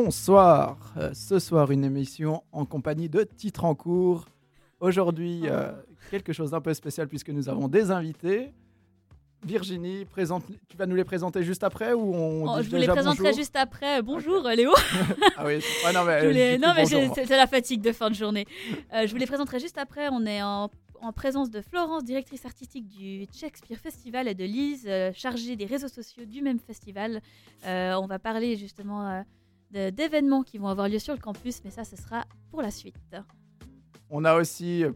Bonsoir. Euh, ce soir, une émission en compagnie de Titre en cours. Aujourd'hui, euh, quelque chose d'un peu spécial puisque nous avons des invités. Virginie, présente, tu vas nous les présenter juste après ou on Oh, je vous les présenterai juste après. Bonjour Léo. Ah oui, non mais, les- Non c'est la fatigue de fin de journée. Euh, je vous les présenterai juste après. On est en, en présence de Florence, directrice artistique du Shakespeare Festival, et de Lise, euh, chargée des réseaux sociaux du même festival. Euh, on va parler justement euh, d'événements qui vont avoir lieu sur le campus, mais ça, ce sera pour la suite. On a aussi euh,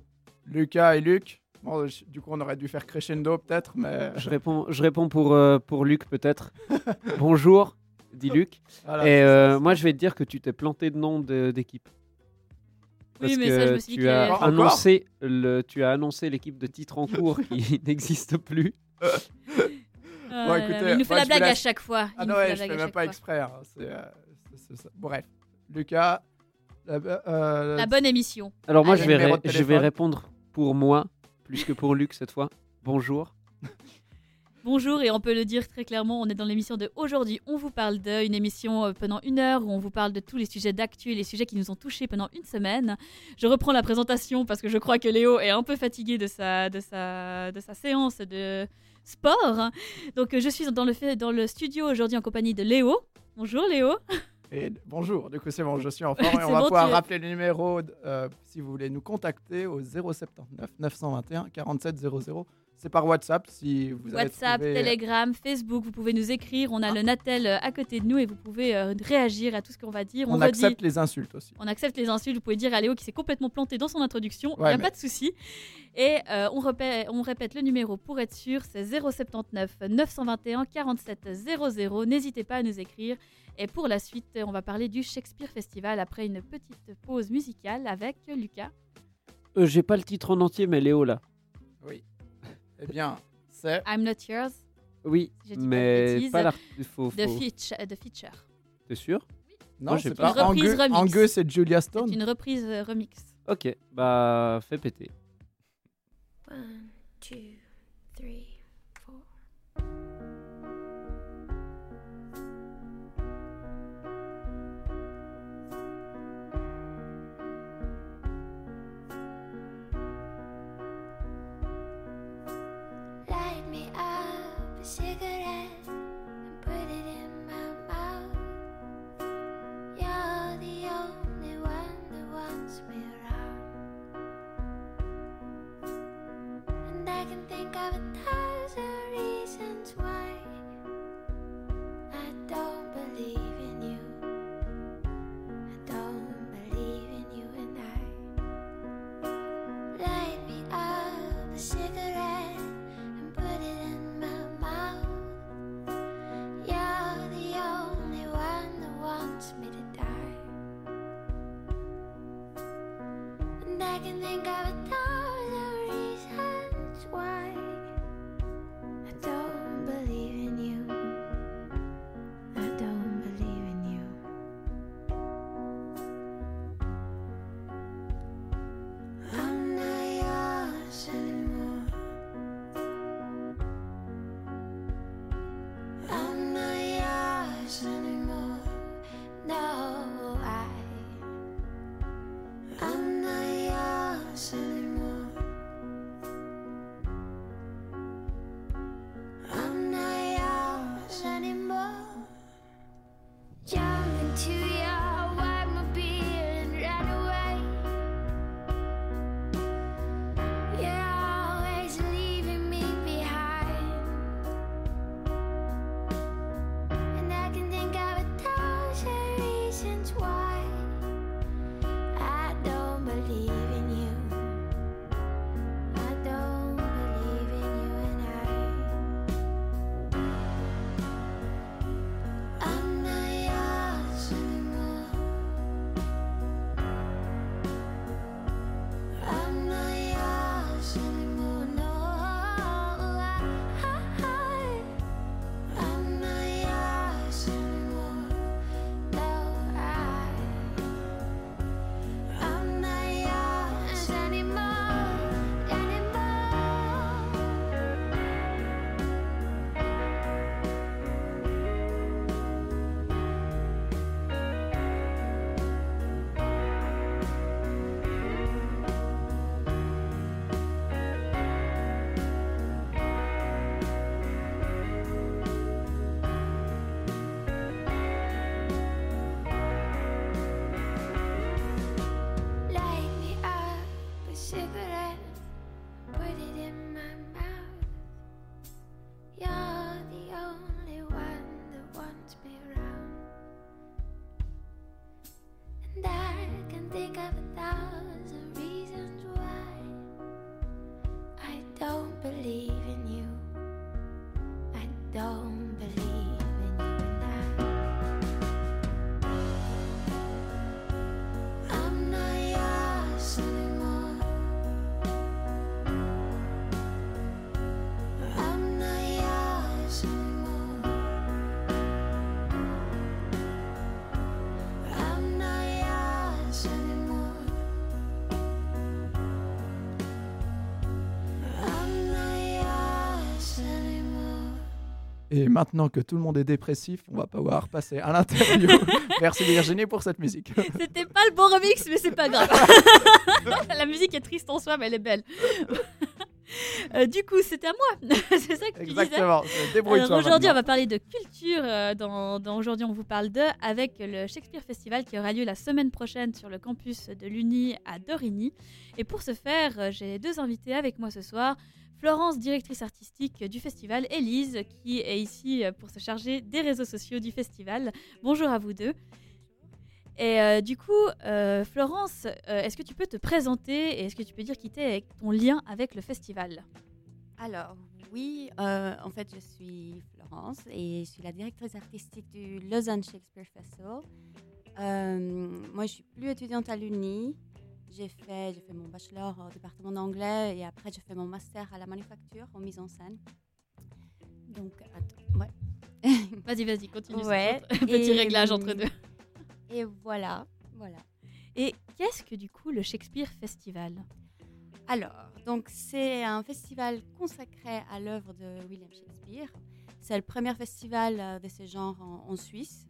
Lucas et Luc. Bon, du coup, on aurait dû faire crescendo peut-être, mais Je réponds, je réponds pour, euh, pour Luc peut-être. Bonjour, dit Luc. voilà, Et euh, moi je vais te dire que tu t'es planté de nom de- d'équipe. Oui, mais que ça, je me suis dit tu qu'il as Encore annoncé le, tu as annoncé l'équipe de titre en cours qui n'existe plus. Euh, écoutez, il nous fait moi, la blague à chaque fois. Ah Il non, nous fait ouais, je fais même pas fois. exprès. hein, ça. Bref, Lucas. euh, euh, La bonne émission. Alors moi je vais, ré- je vais répondre pour moi plus que pour Luc cette fois. Bonjour. Bonjour et on peut le dire très clairement, on est dans l'émission de aujourd'hui. On vous parle de une émission euh, pendant une heure où on vous parle de tous les sujets d'actu et les sujets qui nous ont touchés pendant une semaine. Je reprends la présentation parce que je crois que Léo est un peu fatigué de sa, de sa, de sa séance de sport. Donc je suis dans le, fait- dans le studio aujourd'hui en compagnie de Léo. Bonjour Léo. Et bonjour, du coup c'est bon, je suis en forme et on va bon, pouvoir rappeler le numéro euh, si vous voulez nous contacter au 079 921 47 00. C'est par WhatsApp si vous avez WhatsApp, trouvé- Telegram, Facebook, vous pouvez nous écrire. On a Ah. le Natel euh, à côté de nous et vous pouvez euh, réagir à tout ce qu'on va dire. On, accepte les insultes aussi. On accepte les insultes. Vous pouvez dire à Léo qui s'est complètement planté dans son introduction. Il Ouais, n'y a mais- pas de souci. Et euh, on, répète, on répète le numéro pour être sûr c'est 079 921 47 00. N'hésitez pas à nous écrire. Et pour la suite, on va parler du Shakespeare Festival après une petite pause musicale avec Lucas. Euh, J'ai pas le titre en entier mais Léo là. Oui. Eh bien, c'est. I'm Not Yours, Oui, J'ai dit pas de mais pas l'art. Faut, de, Fitch, de Feature. T'es sûr? Non, j'ai c'est pas- pas Une reprise Angus, remix. Angus et Julia C'est Stone. une reprise euh, remix. Ok, bah fais péter. One, two, three, Et maintenant que tout le monde est dépressif, on va pouvoir passer à l'interview. Merci Virginie pour cette musique. C'était pas le bon remix, mais c'est pas grave. La musique est triste en soi, mais elle est belle. Euh, du coup, c'était à moi. c'est ça que tu disais. Exactement. c'est aujourd'hui, on va parler de culture. euh, dans, dans Aujourd'hui, on vous parle de avec le Shakespeare Festival qui aura lieu la semaine prochaine sur le campus de l'Uni à Dorigny. Et pour ce faire, euh, j'ai deux invités avec moi ce soir. Florence, directrice artistique du festival, et Lise, qui est ici pour se charger des réseaux sociaux du festival. Bonjour à vous deux. Et euh, du coup, euh, Florence, euh, est-ce que tu peux te présenter et est-ce que tu peux dire qui t'es ton lien avec le festival? Alors, oui, en fait, je suis Florence et je suis la directrice artistique du Lausanne Shakespeare Festival. Moi, je suis plus étudiante à l'Uni. J'ai fait, j'ai fait mon bachelor au département d'anglais et après, j'ai fait mon master à la manufacture en mise en scène. Donc, attends, ouais. Vas-y, vas-y, continue. Ouais, Petit et, réglage entre deux. Et voilà, voilà. Et qu'est-ce que du coup le Shakespeare Festival? Alors, donc c'est un festival consacré à l'œuvre de William Shakespeare. C'est le premier festival euh, de ce genre en, en Suisse.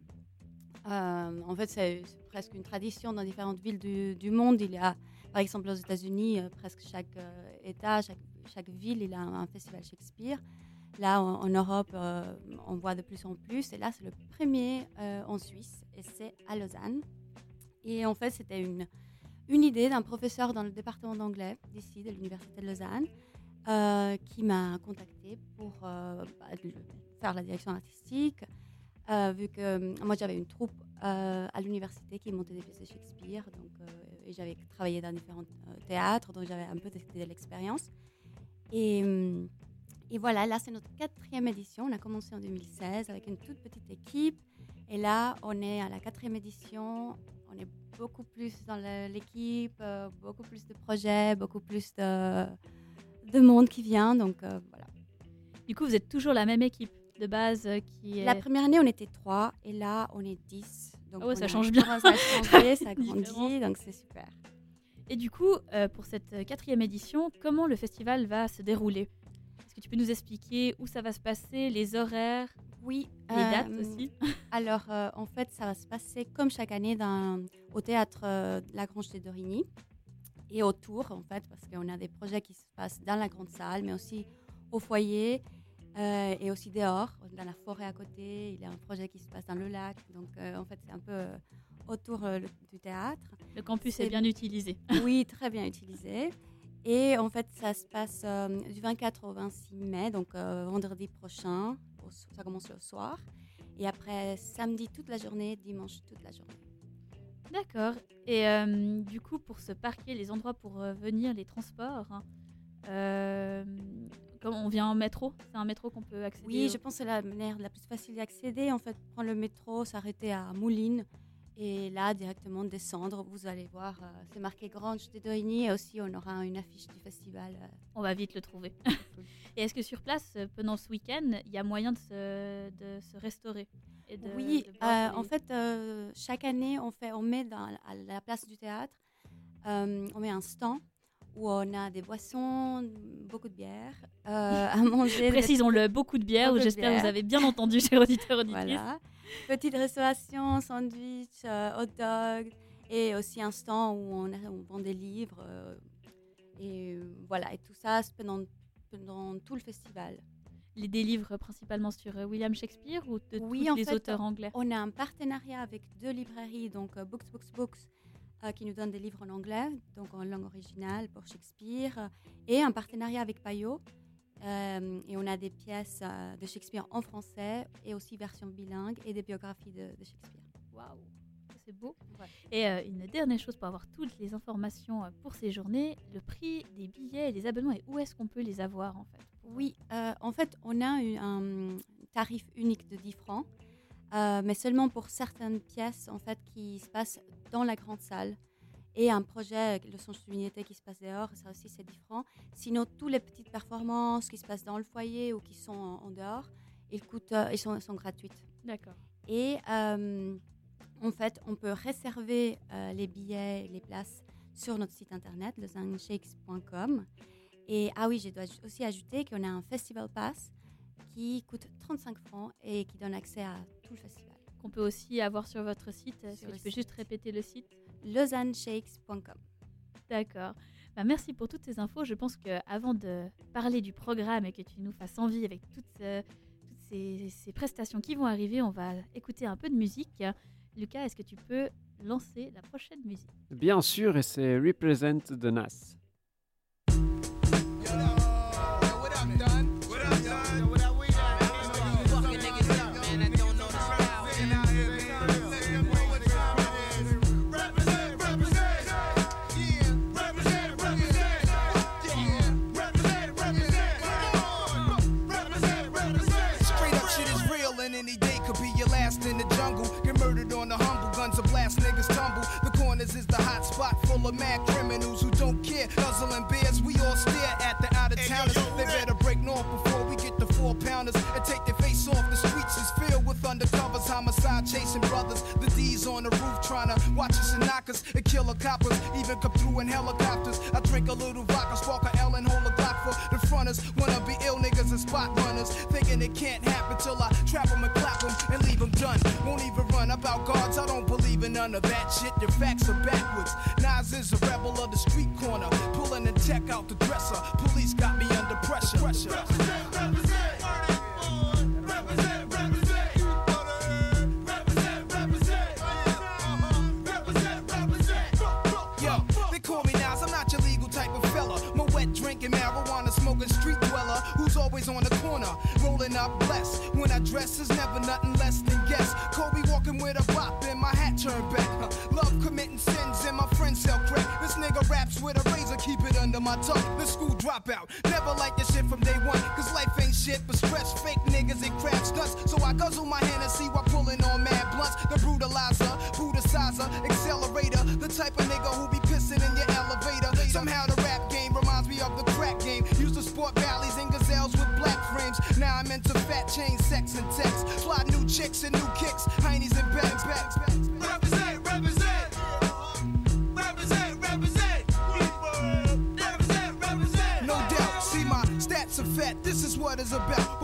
Euh, en fait, c'est presque une tradition dans différentes villes du, monde. Il y a, par exemple, aux États-Unis, euh, presque chaque euh, État, chaque, ville, il a un, festival Shakespeare. Là, en, Europe, on voit de plus en plus. Et là, c'est le premier en Suisse, et c'est à Lausanne. Et en fait, c'était une, une idée d'un professeur dans le département d'anglais d'ici, de l'Université de Lausanne, qui m'a contacté pour bah, faire la direction artistique, euh, vu que euh, moi j'avais une troupe euh, à l'université qui montait des pièces de Shakespeare, donc, et j'avais travaillé dans différents théâtres, donc j'avais un peu de, de l'expérience. Et, et voilà, là c'est notre quatrième édition, on a commencé en 2016 avec une toute petite équipe, et là on est à la quatrième édition, on est beaucoup plus dans l'équipe, beaucoup plus de projets, beaucoup plus de, de monde qui vient. Donc voilà. Du coup, vous êtes toujours la même équipe? De base euh, qui est. La première année, on était trois et là, on est dix. Donc Ah ouais, ça change bien. Ça a changé, ça a Différence. grandi, donc c'est super. Et du coup, euh, pour cette euh, quatrième édition, comment le festival va se dérouler? Est-ce que tu peux nous expliquer où ça va se passer, les horaires, Oui. les euh, dates aussi Alors, euh, en fait, ça va se passer comme chaque année dans, au théâtre de la Grange de Dorigny et autour, en fait, parce qu'on a des projets qui se passent dans la grande salle, mais aussi au foyer euh, et aussi dehors, dans la forêt à côté. Il y a un projet qui se passe dans le lac. Donc, euh, en fait, c'est un peu euh, autour du théâtre. Le campus est bien utilisé. Oui, très bien utilisé. Et en fait, ça se passe du 24 au 26 mai, donc vendredi prochain. au ça commence le soir. Et après, samedi toute la journée, dimanche toute la journée. D'accord. Et du coup, pour se parquer, les endroits pour venir, les transports, hein, comme on vient en métro, c'est un métro qu'on peut accéder Oui, au- je pense que c'est la manière la plus facile d'accéder. En fait, prendre le métro, s'arrêter à Moulines et là, directement descendre. Vous allez voir, euh, c'est marqué Grange de Dorigny et aussi on aura une affiche du festival. euh, On va vite le trouver. et est-ce que sur place, euh, pendant ce week-end, il y a moyen de se, de se restaurer et de, oui, de euh, en fait, chaque année, on, fait, on met dans, à la place du théâtre, on met un stand où on a des boissons, beaucoup de bière, euh, à manger. Précisons-le, beaucoup de bière. J'espère que vous avez bien entendu, chers auditeurs auditrices. Voilà. Petite restauration, sandwich, euh, hot dog et aussi un stand où on, vend des livres. euh, et voilà, et tout ça pendant, pendant tout le festival. Les des livres principalement sur William Shakespeare ou de Oui, tous en les fait, auteurs anglais? On a un partenariat avec deux librairies, donc Books, Books, Books, euh, qui nous donnent des livres en anglais, donc en langue originale pour Shakespeare, euh, et un partenariat avec Payot. Euh, et on a des pièces de Shakespeare en français et aussi version bilingue et des biographies de, de Shakespeare. Waouh, c'est beau. Ouais. Et euh, une dernière chose pour avoir toutes les informations pour ces journées, le prix des billets et des abonnements et où est-ce qu'on peut les avoir en fait? Oui, en fait, on a eu un tarif unique de 10 francs, euh, mais seulement pour certaines pièces en fait qui se passent dans la grande salle. Et un projet, le son unité qui se passe dehors, ça aussi c'est 10 francs. Sinon, toutes les petites performances qui se passent dans le foyer ou qui sont en, en dehors, ils, coûtent, euh, ils, sont, ils sont gratuites. D'accord. Et euh, en fait, on peut réserver euh, les billets, les places sur notre site internet, lezangshakes.com. Et ah oui, je dois aussi ajouter qu'on a un festival pass qui coûte 35 francs et qui donne accès à tout le festival. Qu'on peut aussi avoir sur votre site. Sur que tu peux site. juste répéter le site? lezangshakes.com. D'accord. Bah, merci pour toutes ces infos. Je pense qu'avant de parler du programme et que tu nous fasses envie avec toutes, euh, toutes ces, ces prestations qui vont arriver, on va écouter un peu de musique. Lucas, est-ce que tu peux lancer la prochaine musique? Bien sûr, et c'est Represent de Nas. Of mad criminals who don't care. Guzzling beers, we all stare at the out of towners. They better break north before we get the four pounders and take their face off. The streets is filled with undercovers, homicide chasing brothers. The D's on the roof trying to watch us and knock us and kill coppers. Even come through in helicopters. I drink a little vodka, spark a L and hold a Glock for the fronters. Wanna be ill niggas and spot runners. Thinking it can't happen till I trap them and clap them and leave them done. Won't even run about guards, I don't believe in none of that shit. Your facts are backwards. Nas is a rebel of the street corner. Pulling the tech out the dresser. Police got me under pressure. pressure. Yo, they call me Nas, I'm not your legal type of fella. My wet drinking, marijuana smoking street dweller who's always on the corner, rolling up blessed. When I dress is never nothing less than guess. Kobe walking with a bop and my hat turned back. Sell crack. This nigga raps with a razor, keep it under my tongue. The school dropout, never like this shit from day one. Cause life ain't shit but stress, fake niggas and crab stunts. So I guzzle my hand and see while pulling on mad blunts. The brutalizer, brutalizer, accelerator. The type of nigga who be pissing in your elevator. Somehow the rap game reminds me of the crack game. Used to sport valleys and gazelles with black frames. Now I'm into fat chain, sex and text. Fly new chicks and new kicks, heinies and bags, bags, bags. Represent. Represent,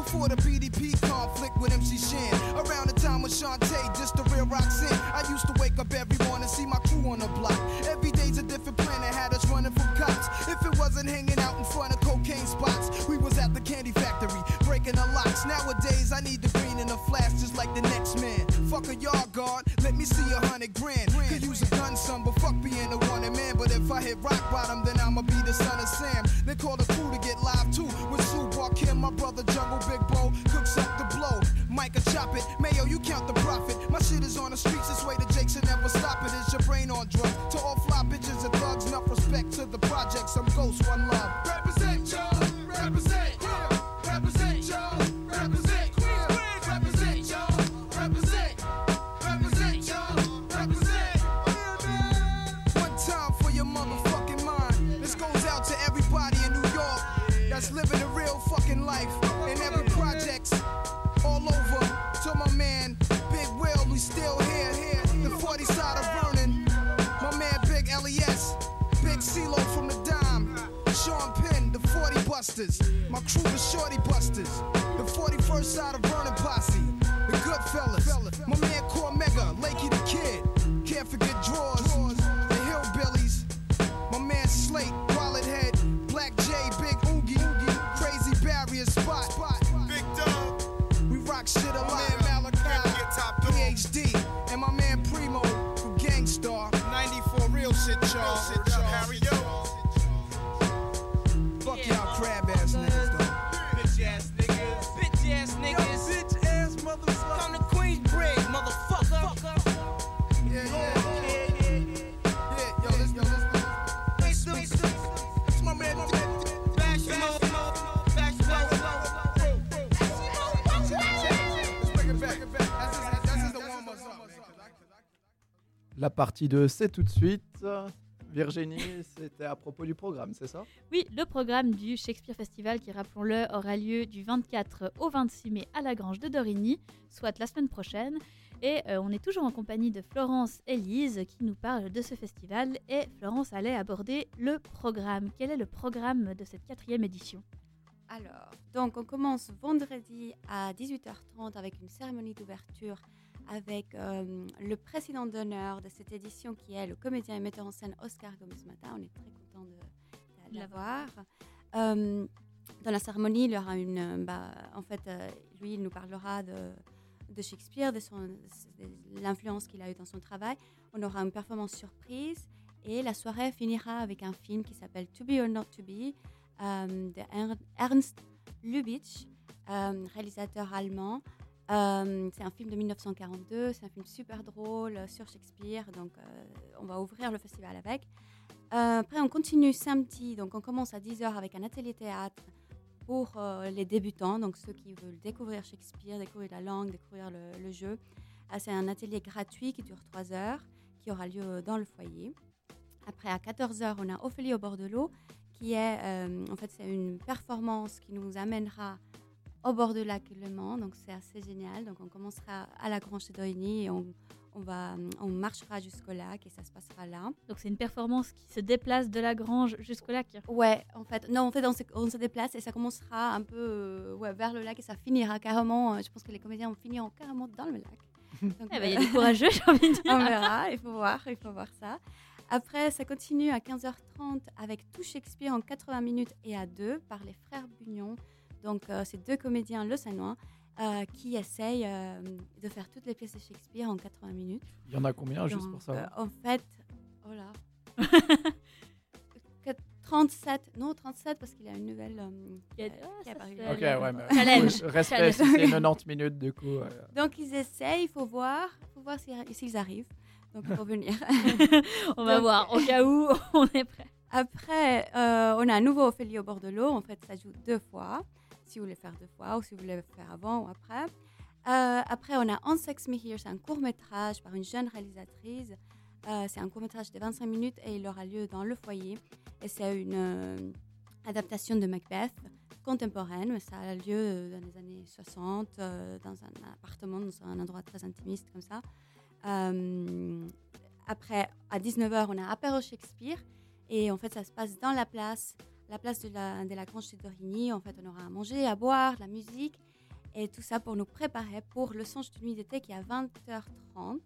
Before the PDP conflict with MC Shan. Around the time when Shantae just the real Roxanne. I used to wake up every morning, see my crew on the block. Every day's a different planet, had us running from cops. If it wasn't hanging out in front of cocaine spots, we was at the candy factory, breaking the locks. Nowadays, I need the green in the flash, just like the next man. Fuck a yard guard, let me see a Busters. My crew, the Shorty Busters. The 41st side of Vernon Posse. The Goodfellas. My partie 2, c'est tout de suite. Virginie, c'était à propos du programme, c'est ça? Oui, le programme du Shakespeare Festival, qui rappelons-le, aura lieu du 24 au 26 mai à la Grange de Dorigny, soit la semaine prochaine. Et euh, on est toujours en compagnie de Florence et Lise qui nous parle de ce festival. Et Florence allait aborder le programme. Quel est le programme de cette quatrième édition? Alors, donc on commence vendredi à 18h30 avec une cérémonie d'ouverture avec euh, le président d'honneur de cette édition qui est le comédien et metteur en scène Oscar Gomez-Mata. On est très content de, de l'avoir. Euh, dans la cérémonie, il y aura une. euh, bah, en fait, euh, lui, il nous parlera de, de Shakespeare, de, de l'influence qu'il a eu dans son travail. On aura une performance surprise et la soirée finira avec un film qui s'appelle To Be or Not To Be de Ern- Ernst Lubitsch, réalisateur allemand. Euh, c'est un film de 1942, c'est un film super drôle euh, sur Shakespeare, donc euh, on va ouvrir le festival avec. Après, on continue samedi, donc on commence à 10h avec un atelier théâtre pour les débutants, donc ceux qui veulent découvrir Shakespeare, découvrir la langue, découvrir le, jeu. C'est un atelier gratuit qui dure 3 heures, qui aura lieu dans le foyer. Après, à 14h, on a Ophélie au bord de l'eau, qui est, en fait, c'est une performance qui nous amènera au bord du lac Le Mans, donc c'est assez génial. Donc on commencera à la Grange de Dorigny et on, on, va, on marchera jusqu'au lac et ça se passera là. Donc c'est une performance qui se déplace de la grange jusqu'au lac. Ouais, en fait, non, en fait, on se, on se déplace et ça commencera un peu euh, ouais, vers le lac et ça finira carrément. euh, je pense que les comédiens finiront carrément dans le lac. Eh ben, il y euh, a des courageux, j'ai envie de dire. on verra, il faut voir, il faut voir ça. Après, ça continue à 15h30 avec tout Shakespeare en 80 minutes et à deux par les frères Bugnon. Donc, euh, c'est deux comédiens lausannois euh, qui essayent euh, de faire toutes les pièces de Shakespeare en 80 minutes. Il y en a combien, juste pour savoir? euh, En fait, oh là. Que- 37, non 37 parce qu'il y a une nouvelle a- qui ah, qui est ça, apparue. Ok, ouais, mais Challenge. respect si c'est 90 minutes, du coup. euh, Donc ils essayent, il faut voir, il faut voir s'ils arrivent. Donc il faut venir. On va Donc- voir, au cas où on est prêt. Après, euh, on a un nouveau Ophélie au bord de l'eau. En fait, ça joue deux fois, si vous voulez faire deux fois ou si vous voulez faire avant ou après. Euh, après, on a On Sex Me Here, c'est un court métrage par une jeune réalisatrice. Euh, c'est un court métrage de 25 minutes et il aura lieu dans le foyer. Et c'est une euh, adaptation de Macbeth contemporaine, mais ça a lieu dans les années 60, euh, dans un appartement, dans un endroit très intimiste comme ça. Après, à 19h, on a Apéro Shakespeare. Et en fait, ça se passe dans la place, la place de la, de la Grange de Dorigny. En fait, on aura à manger, à boire, de la musique. Et tout ça pour nous préparer pour le songe de nuit d'été qui est à 20h30.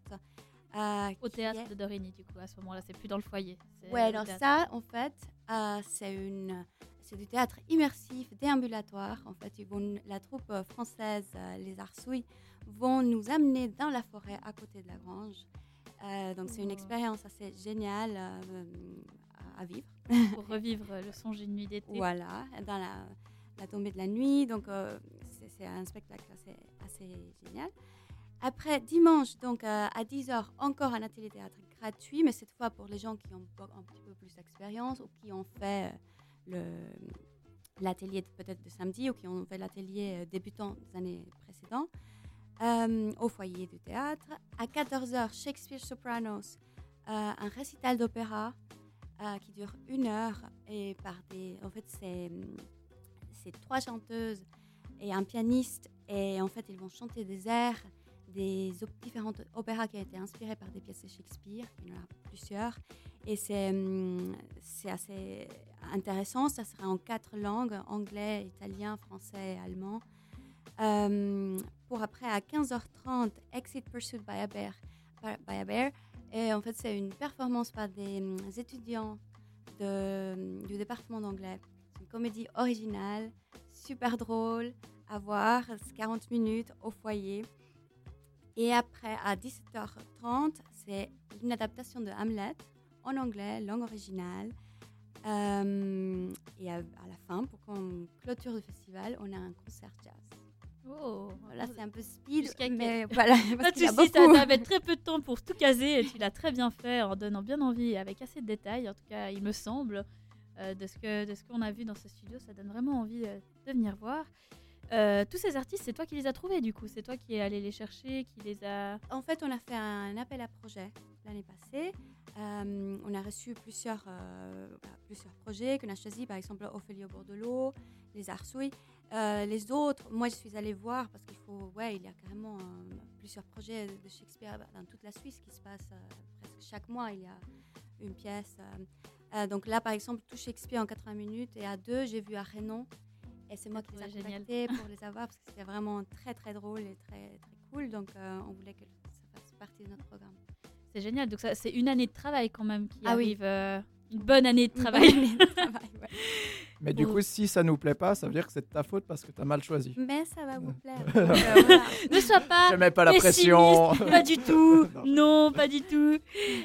euh, Au théâtre est- de Dorigny, du coup, à ce moment-là, c'est plus dans le foyer. Ouais, alors théâtre. ça, en fait, euh, c'est une, c'est du théâtre immersif, déambulatoire. En fait, ils vont, la troupe euh, française, euh, les Arsouilles, vont nous amener dans la forêt à côté de la grange. Donc, c'est une expérience assez géniale à, à vivre. Pour revivre le songe d'une nuit d'été. Voilà, dans la, la tombée de la nuit. Donc, euh, c'est un spectacle assez, assez génial. Après, dimanche, donc euh, à 10h, encore un atelier théâtre gratuit, mais cette fois pour les gens qui ont un petit peu plus d'expérience ou qui ont fait euh, l'atelier peut-être de samedi ou qui ont fait l'atelier débutant des années précédentes. Euh, au foyer du théâtre. À 14h, Shakespeare Sopranos, euh, un récital d'opéra euh, qui dure une heure et par des. En fait, c'est hum, c'est trois chanteuses et un pianiste et en fait, ils vont chanter des airs des op- différentes opéras qui ont été inspirés par des pièces de Shakespeare. Il y en a plusieurs et c'est hum, c'est assez intéressant. Ça sera en quatre langues anglais, italien, français et allemand. Euh, pour après à 15h30, Exit by- by a Bear. Et en fait, c'est une performance par des hum, étudiants hum, du département d'anglais. C'est une comédie originale, super drôle à voir, c'est 40 minutes au foyer. Et après, à 17h30, c'est une adaptation de Hamlet en anglais, langue originale. Euh, et à, à la fin, pour qu'on clôture le festival, on a un concert jazz. Oh, Voilà, c'est un peu speed, mais voilà. Parce a soucis, ça t'avait très peu de temps pour tout caser et tu l'as très bien fait en donnant bien envie, avec assez de détails, en tout cas, il me semble, euh, de ce que de ce qu'on a vu dans ce studio, ça donne vraiment envie euh, de venir voir. Euh, tous ces artistes, c'est toi qui les as trouvés du coup C'est toi qui es allé les chercher, qui les a. En fait, on a fait un appel à projet l'année passée. Euh, on a reçu plusieurs, euh, plusieurs projets qu'on a choisis, par exemple Ophélie au bord de l'eau, les Arsouilles. Euh, les autres, moi je suis allée voir parce qu'il faut, ouais, il y a carrément euh, plusieurs projets de Shakespeare dans toute la Suisse qui se passent euh, presque chaque mois. Il y a une pièce. euh. Donc là, par exemple, tout Shakespeare en 80 minutes et à deux, j'ai vu à Rénon. Et c'est moi qui les ai contactés pour les avoir parce que c'était vraiment très très drôle et très très cool. Donc on voulait que ça fasse partie de notre programme. C'est génial. Donc ça, c'est une année de travail quand même qui Ah oui. arrive. euh, une bonne année de travail. Une bonne année de travail, ouais. Mais du Bon. coup, si ça nous plaît pas, ça veut dire que c'est de ta faute parce que tu as mal choisi. Mais ça va vous plaire. Donc, euh, voilà. ne sois pas Je mets pas la pression. Pas du tout. Non. non, pas du tout.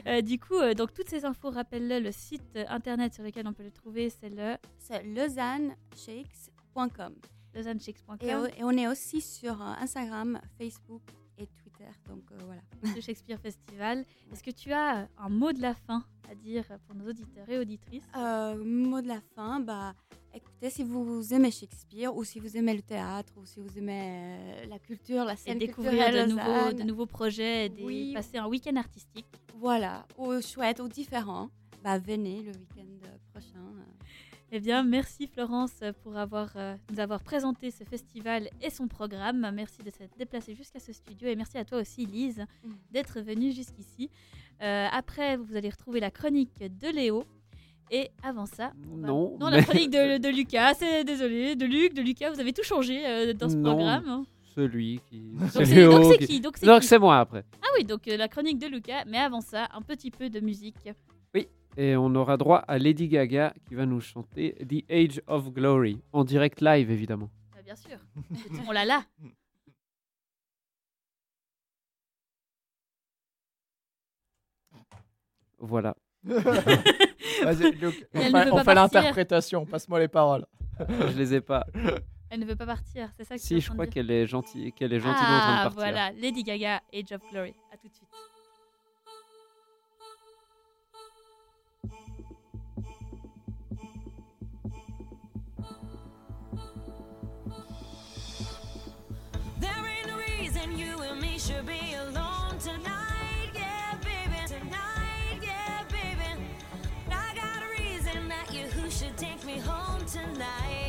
Euh, du coup, euh, donc toutes ces infos, rappelle-le, le site internet sur lequel on peut le trouver, c'est le C'est lausanneshakes.com. lausanneshakes.com Et, et on est aussi sur Instagram, Facebook et. Donc euh, voilà. de Shakespeare Festival. Est-ce que tu as euh, un mot de la fin à dire pour nos auditeurs et auditrices? Euh, mot de la fin, bah, écoutez, si vous aimez Shakespeare ou si vous aimez le théâtre ou si vous aimez la culture, la et scène découvrir culturelle de nouveaux, Lausanne, de nouveaux projets, et des- Oui. passer un week-end artistique. Voilà, ou chouette ou différent, bah, venez le week-end prochain. Eh bien, merci Florence pour avoir, euh, nous avoir présenté ce festival et son programme. Merci de s'être déplacée jusqu'à ce studio et merci à toi aussi Lise Mm. d'être venue jusqu'ici. Euh, après, vous allez retrouver la chronique de Léo. Et avant ça, Non, non mais- la chronique de, de Lucas, c'est désolé, de Luc, de Lucas, vous avez tout changé euh, dans ce Non. programme. hein. Celui qui. Donc c'est qui- Donc c'est moi après. Ah oui, donc la chronique de Lucas, mais avant ça, un petit peu de musique. Et on aura droit à Lady Gaga qui va nous chanter The Age of Glory en direct live évidemment. Bah, bien sûr, on l'a là. Voilà. Vas-y, Luc, on veut on pas fait l'interprétation. Passe-moi les paroles. Je les ai pas. Elle ne veut pas partir, c'est ça que Si, je crois qu'elle est gentille, qu'elle est gentiment en train de Ah, partir. voilà, Lady Gaga, Age of Glory. À tout de suite. Should be alone tonight, yeah, baby. Tonight, yeah, baby. I got a reason that you should take me home tonight.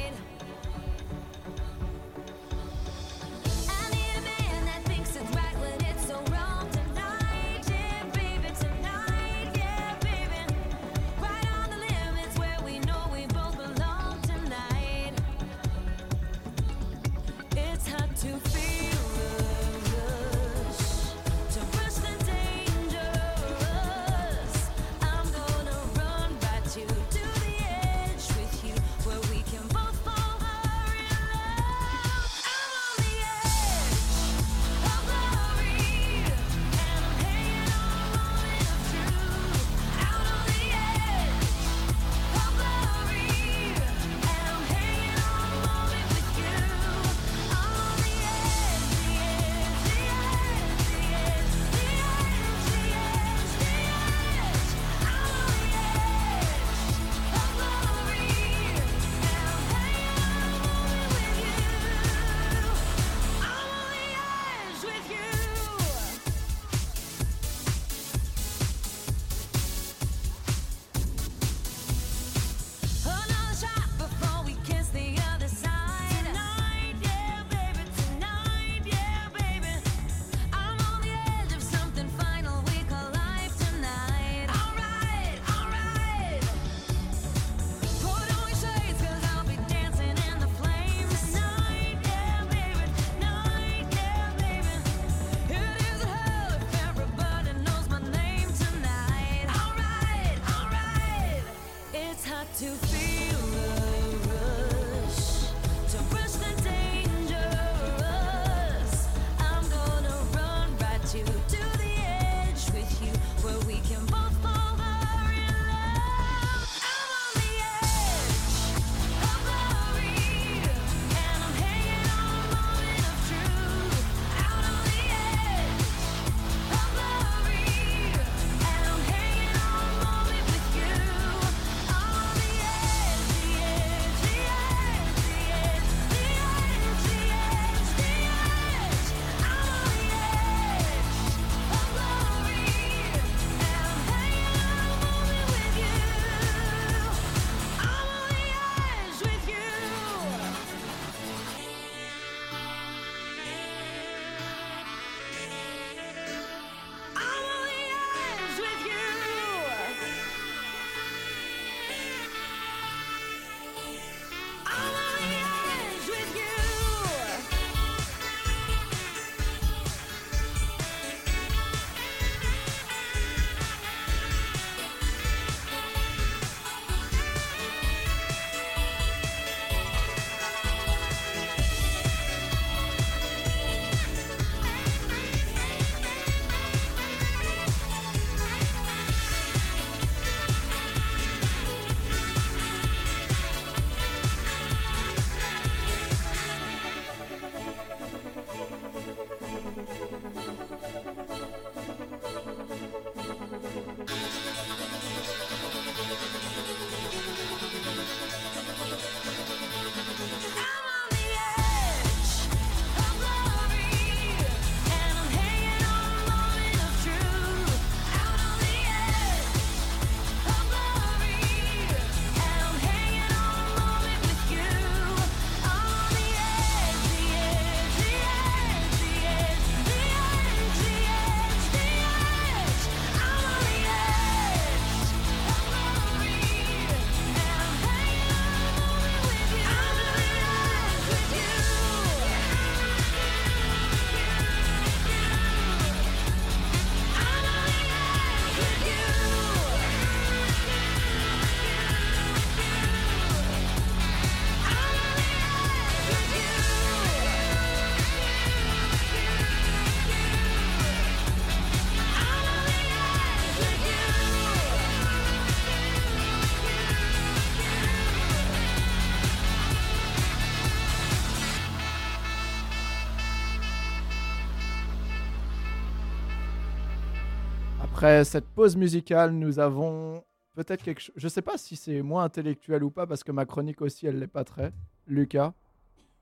Après cette pause musicale, nous avons peut-être quelque chose. Je sais pas si c'est moins intellectuel ou pas, parce que ma chronique aussi, elle l'est pas très. Lucas,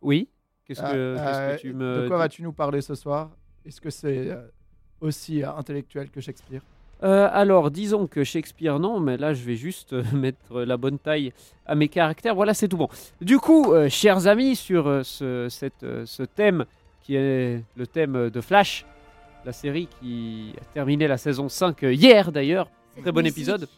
Oui. Qu'est-ce que, euh, qu'est-ce que euh, tu me. de quoi vas-tu nous parler ce soir? Est-ce que c'est euh, aussi euh, intellectuel que Shakespeare? Euh, alors, disons que Shakespeare, non, mais là, je vais juste euh, mettre la bonne taille à mes caractères. Voilà, c'est tout bon. Du coup, euh, chers amis, sur euh, ce, cette, euh, ce thème qui est le thème de Flash, la série qui a terminé la saison 5 euh, hier d'ailleurs. Très bon musique épisode.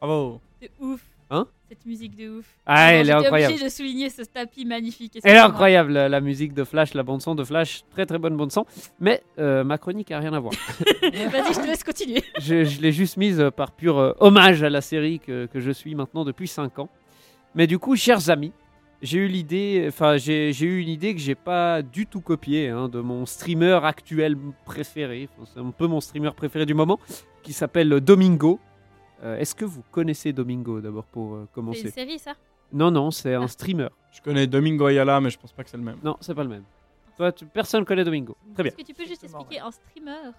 Bravo. De ouf. Hein Cette musique de ouf. Ah, elle est J'étais incroyable. obligée de souligner ce tapis magnifique. Elle est incroyable, la, la musique de Flash, la bande-son de Flash. Très très bonne bande-son. Mais euh, ma chronique a rien à voir. Vas-y, je te laisse continuer. je je l'ai juste mise euh, par pur euh, hommage à la série que, que je suis maintenant depuis 5 ans. Mais du coup, chers amis, j'ai eu l'idée, enfin j'ai eu une idée que j'ai pas du tout copiée hein, de mon streamer actuel préféré. Enfin, C'est un peu mon streamer préféré du moment, qui s'appelle Domingo. Euh, Est-ce que vous connaissez Domingo d'abord pour euh, C'est une commencer série, ça? Non, non, c'est un Ah. streamer. Je connais Domingo Ayala, mais je pense pas que c'est le même. Non, c'est pas le même. Toi, tu- personne connaît Domingo. Très bien. Est-ce que tu peux juste expliquer un streamer?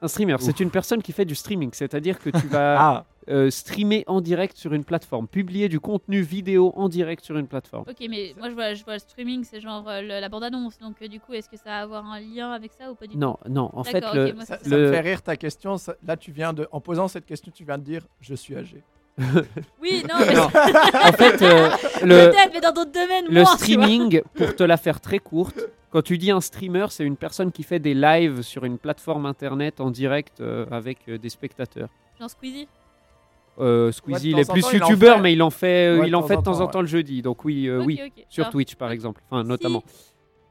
Un streamer, c'est une personne qui fait du streaming, c'est-à-dire que tu vas Ah, euh, streamer en direct sur une plateforme, publier du contenu vidéo en direct sur une plateforme. Ok, mais moi je vois, je vois le streaming, c'est genre euh, le- la bande-annonce. Donc euh, du coup, est-ce que ça va avoir un lien avec ça ou pas du tout Non, non, en fait, D'accord, le, ok, moi, ça, c'est ça le- me fait rire ta question. ça- là, tu viens de, en posant cette question, tu viens de dire je suis âgé. Oui, non, mais Non. en fait, euh, le, peut-être, mais dans d'autres domaines, le moins, streaming, pour te la faire très courte, quand tu dis un streamer, c'est une personne qui fait des lives sur une plateforme internet en direct euh, avec euh, des spectateurs. Genre Squeezie. Euh, Squeezie, Ouais, il est plus temps, youtubeur, fait. mais il en fait, Ouais, il de en temps fait en de temps en temps, temps le jeudi. Donc oui, euh, oui, sur Twitch par exemple, enfin si, notamment.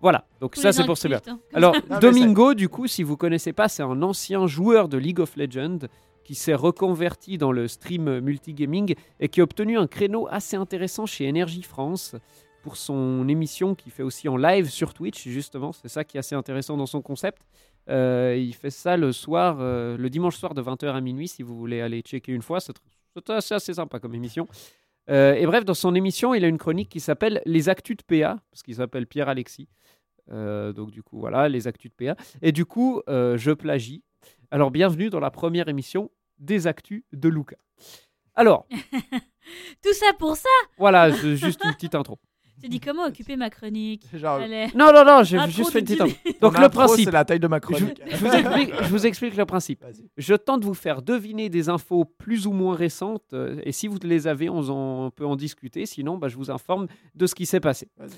Voilà, donc tous ça c'est pour tweetent, hein. Alors, Non, mais Domingo, du coup, si vous connaissez pas, c'est un ancien joueur de League of Legends qui s'est reconverti dans le stream multigaming et qui a obtenu un créneau assez intéressant chez Energy France pour son émission qu'il fait aussi en live sur Twitch, justement. C'est ça qui est assez intéressant dans son concept. Euh, il fait ça le soir, euh, le dimanche soir de 20h à minuit, si vous voulez aller checker une fois. C'est assez, sympa comme émission. Euh, et bref, dans son émission, il a une chronique qui s'appelle Les Actus de PA, parce qu'il s'appelle Pierre Alexis. Euh, donc du coup, voilà, les Actus de PA. Et du coup, je plagie. Alors, bienvenue dans la première émission des Actus de Luca. Alors, Tout ça pour ça voilà, juste une petite intro. Tu dis comment occuper ma chronique Genre, Allez. Non, non, non, j'ai Intro juste fait une de petite intro. Donc, ton le intro, principe, c'est la taille de ma je, chronique. je vous explique, je vous explique le principe. Vas-y. Je tente de vous faire deviner des infos plus ou moins récentes, euh, et si vous les avez, on, en- on peut en discuter. Sinon, bah, je vous informe de ce qui s'est passé. Vas-y.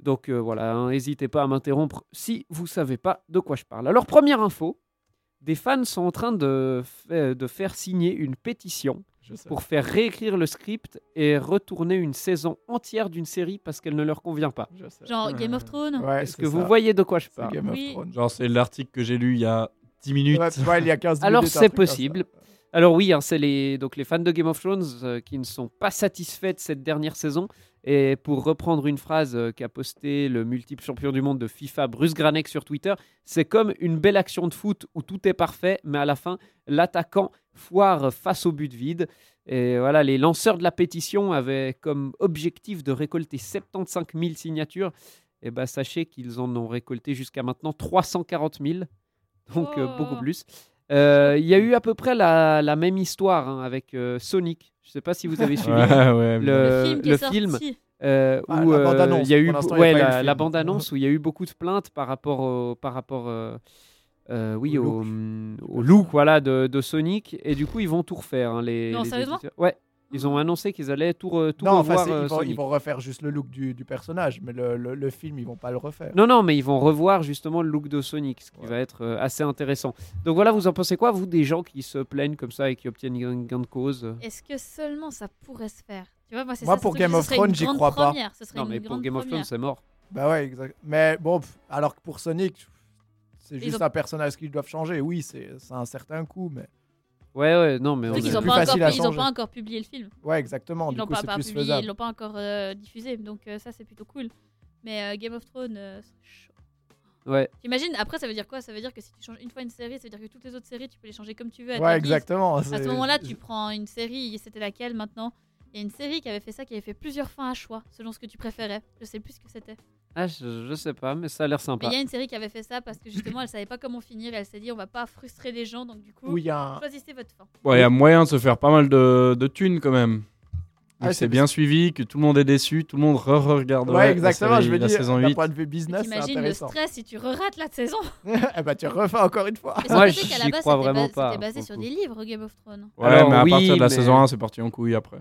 Donc euh, voilà, hein, n'hésitez pas à m'interrompre si vous savez pas de quoi je parle. Alors première info, des fans sont en train de, fa- de faire signer une pétition pour faire réécrire le script et retourner une saison entière d'une série parce qu'elle ne leur convient pas. Genre Game of Thrones Ouais, Est-ce que vous voyez de quoi je parle Game of Oui. Thrones. genre, c'est l'article que j'ai lu il y a 10 minutes. Ouais, tu vois, il y a 15 Alors, c'est possible. Alors oui, hein, c'est les, donc les fans de Game of Thrones euh, qui ne sont pas satisfaits de cette dernière saison. Et pour reprendre une phrase euh, qu'a posté le multiple champion du monde de FIFA, Bruce Granek, sur Twitter, c'est comme une belle action de foot où tout est parfait, mais à la fin, l'attaquant foire face au but vide. Et voilà, les lanceurs de la pétition avaient comme objectif de récolter 75 000 signatures. Et ben, sachez qu'ils en ont récolté jusqu'à maintenant 340 000, donc euh, Oh. beaucoup plus. Euh, Il y a eu à peu près la, la même histoire hein, avec euh, Sonic. Je ne sais pas si vous avez suivi Ouais, ouais. le, Le film qui le est sorti. film, euh, Ah, où la bande-annonce. il y a eu ouais, la, film. la bande-annonce où il y a eu beaucoup de plaintes par rapport au, par rapport euh, euh, oui Au au, look. hum, au look voilà de, de Sonic et du coup ils vont tout refaire hein, les, Non, les sérieusement? éditeurs. ouais ils ont annoncé qu'ils allaient tout, re- tout Non, revoir euh, ils, vont, ils Sonic. vont refaire juste le look du, du personnage, mais le, le- le film, ils vont pas le refaire. Non, non, mais ils vont revoir justement le look de Sonic, ce qui Ouais. va être euh, assez intéressant. Donc voilà, vous en pensez quoi, vous, des gens qui se plaignent comme ça et qui obtiennent un gain de cause Est-ce que seulement ça pourrait se faire? Tu vois, moi, c'est Moi, ça, pour Game of Thrones, j'y crois pas. première, Non, mais pour Game of Thrones, c'est mort. Bah ouais, exact. Mais bon, pff, alors que pour Sonic, c'est juste ont- un personnage qu'ils doivent changer. Oui, c'est c'est un certain coût, mais Ouais, ouais, non, mais on pas ils ont changer. pas encore publié le film. ouais, exactement. Ils l'ont pas, pas plus publié, ils faisable. l'ont pas encore euh, diffusé, donc euh, ça c'est plutôt cool. Mais euh, Game of Thrones, euh, c'est chaud. Ouais, T'imagines Après, ça veut dire quoi? Ça veut dire que si tu changes une fois une série, ça veut dire que toutes les autres séries, tu peux les changer comme tu veux. à ta Ouais, exactement. À ce moment-là, tu prends une série, et c'était laquelle maintenant? Il y a une série qui avait fait ça, qui avait fait plusieurs fins à choix, selon ce que tu préférais. Je sais plus ce que c'était. Ah, je, je sais pas, mais ça a l'air sympa. il y a une série qui avait fait ça parce que justement, elle savait pas comment finir. Et elle s'est dit, on va pas frustrer les gens. Donc du coup, Où il y a un- choisissez votre fin. Ouais, il y a moyen de se faire pas mal de, de thunes quand même. Ah, c'est- bien suivi, que tout le monde est déçu, tout le monde re-regarde Ouais, exactement. je veux la dire, saison d'un 8. point de vue business, c'est T'imagines le intéressant. stress si tu re-rates la saison. eh ben, tu refais encore une fois. Moi, la j'y base, crois c'était vraiment pas, C'était basé sur des livres, Game of Thrones. Ouais, Alors, mais à oui, partir de la mais- saison 1, c'est parti en couille après.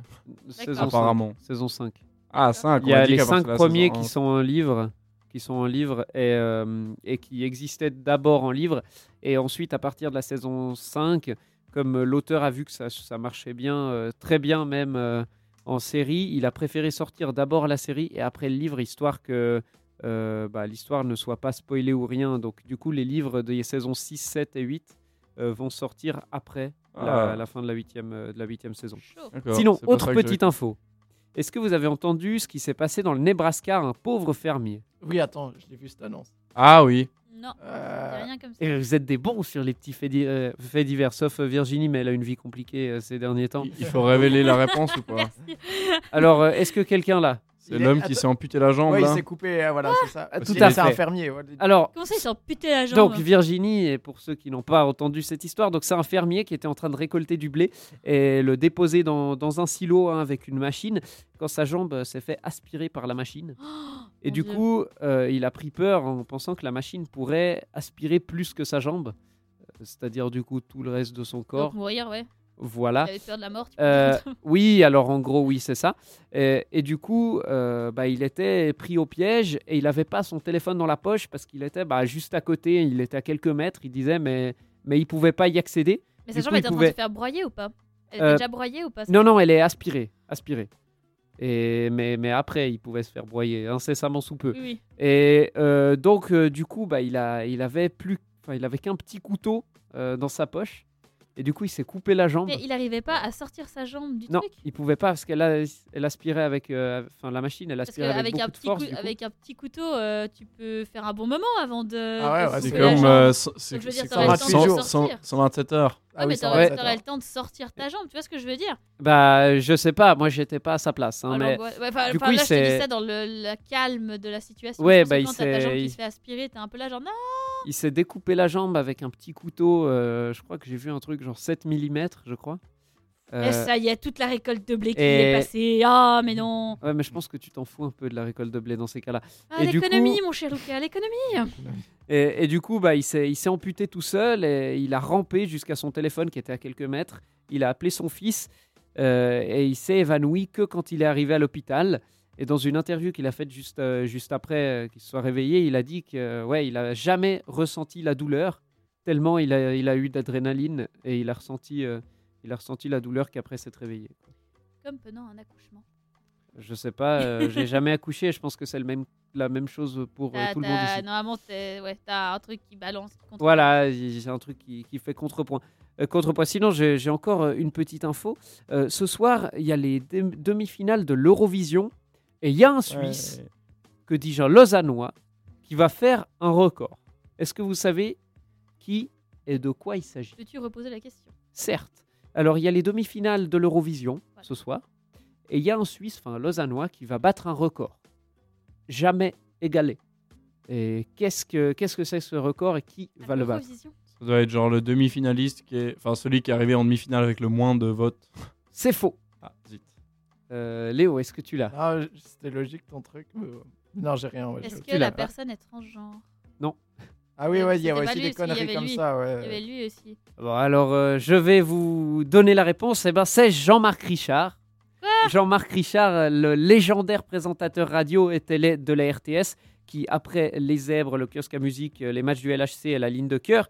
Saison Apparemment. 5. Saison 5. Ah, 5. Il y a les cinq premiers qui sont en livre, qui sont en livre et, euh, et qui existaient d'abord en livre. Et ensuite, à partir de la saison 5, comme l'auteur a vu que ça, ça marchait bien, euh, très bien même euh, en série, il a préféré sortir d'abord la série et après le livre, histoire que euh, bah, l'histoire ne soit pas spoilée ou rien. Donc, du coup, les livres des saisons 6, 7 et 8 euh, vont sortir après la, Ah. la fin de la huitième, de la huitième saison. Sinon, autre petite info. Est-ce que vous avez entendu ce qui s'est passé dans le Nebraska à un pauvre fermier? Oui, attends, je l'ai vu cette annonce. Ah oui. Non, Euh, rien comme ça. Et vous êtes des bons sur les petits faits, di- euh, faits divers, sauf euh, Virginie, mais elle a une vie compliquée euh, ces derniers temps. Il faut révéler la réponse ou pas? Merci. Alors, euh, est-ce que quelqu'un là? C'est l'homme qui s'est amputé la jambe Ouais, il là s'est coupé, euh, voilà, c'est ça. Tout à C'est un fait. fermier. ouais. Alors, Comment ça, ils s'en puté la jambe donc Virginie, et pour ceux qui n'ont pas entendu cette histoire, donc c'est un fermier qui était en train de récolter du blé et le déposer dans, dans un silo hein, avec une machine quand sa jambe euh, s'est fait aspirer par la machine. Et mon du Dieu. coup, euh, il a pris peur en pensant que la machine pourrait aspirer plus que sa jambe, euh, c'est-à-dire du coup tout le reste de son corps. Donc mourir, ouais. Voilà. Il avait peur de la mort. Euh, oui, alors en gros, oui, c'est ça. Et, et du coup, euh, bah, il était pris au piège et il n'avait pas son téléphone dans la poche parce qu'il était bah, juste à côté, il était à quelques mètres, il disait, mais, mais il pouvait pas y accéder. Mais sa jambe était en train de se faire broyer ou pas? Elle Euh, était déjà broyée ou pas Non, non, elle est aspirée, aspirée. Et, mais, mais après, il pouvait se faire broyer incessamment sous peu. Oui. Et euh, donc, du coup, bah, il, a, il avait plus, il avait qu'un petit couteau dans sa poche. Et du coup, il s'est coupé la jambe. Mais il n'arrivait pas à sortir sa jambe du Non, truc il pouvait pas parce qu'elle elle aspirait avec, euh, enfin la machine, elle Parce aspirait avec, qu'avec beaucoup un, de petit force. coup- du coup. avec un petit couteau, euh, tu peux faire un bon moment avant de. Ah ouais, de ouais, C'est comme euh, c'est comme le temps de 100 sortir. 127 heures. Ah Ouais, oui, mais ça t'aurais le temps de sortir ta jambe, tu vois ce que je veux dire? Bah, je sais pas, moi j'étais pas à sa place. hein, Ah, mais. Ouais, enfin, du coup, là, je te dis s'est- ça dans le calme de la situation. Ouais, bah, il quand t'as ta s'est- jambe qui il- se fait aspirer, t'es un peu là, genre non. Il s'est découpé la jambe avec un petit couteau. euh, je crois que j'ai vu un truc genre 7 mm, je crois. Euh, Et ça y est, toute la récolte de blé qui et- est passée. Ah, mais non. Ouais, mais je pense que tu t'en fous un peu de la récolte de blé dans ces cas-là. Ah, Et du l'économie, mon cher Lucas, l'économie. Et, et du coup, bah, il s'est il s'est amputé tout seul et il a rampé jusqu'à son téléphone qui était à quelques mètres. Il a appelé son fils euh, et il s'est évanoui que quand il est arrivé à l'hôpital. Et dans une interview qu'il a faite juste, euh, juste après euh, qu'il se soit réveillé, il a dit que ouais, il a jamais ressenti la douleur tellement il a, il a eu d'adrénaline et il a ressenti, euh, il a ressenti la douleur qu'après s'être réveillé. Comme pendant un accouchement. Je sais pas, euh, j'ai jamais accouché. Je pense que c'est le même, la même chose pour euh, T'as- tout le monde ici. Normalement, t'es- ouais, t'as un truc qui balance. qui. Voilà, il- c'est un truc qui, qui fait contrepoint. Euh, contrepoint. Sinon, j'ai encore euh, une petite info. Euh, ce soir, il y a les dem- demi-finales de l'Eurovision et il y a un Suisse, Ouais. que dis-je, un Lausannois, qui va faire un record. Est-ce que vous savez qui et de quoi il s'agit? Peux-tu reposer la question? Certes. Alors, il y a les demi-finales de l'Eurovision ce soir. Et il y a un Suisse, enfin un Lausannois, qui va battre un record. Jamais égalé. Et qu'est-ce que qu'est-ce que c'est ce record et qui va le battre? Ça doit être genre le demi-finaliste qui est. Enfin, celui qui est arrivé en demi-finale avec le moins de votes. C'est faux. Ah, zut. Euh, Léo, est-ce que tu l'as? Ah, C'était logique ton truc. mais, Non, j'ai rien. ouais, Est-ce que tu la personne est transgenre? Ah oui, Ouais, ouais, il y a c'était pas aussi des conneries avait comme lui. ça. Il y Ouais. avait lui aussi. Bon, alors, euh, je vais vous donner la réponse. Eh ben, c'est Jean-Marc Richard. Jean-Marc Richard, le légendaire présentateur radio et télé de la RTS, qui, après les zèbres, le kiosque à musique, euh, les matchs du LHC et la ligne de cœur,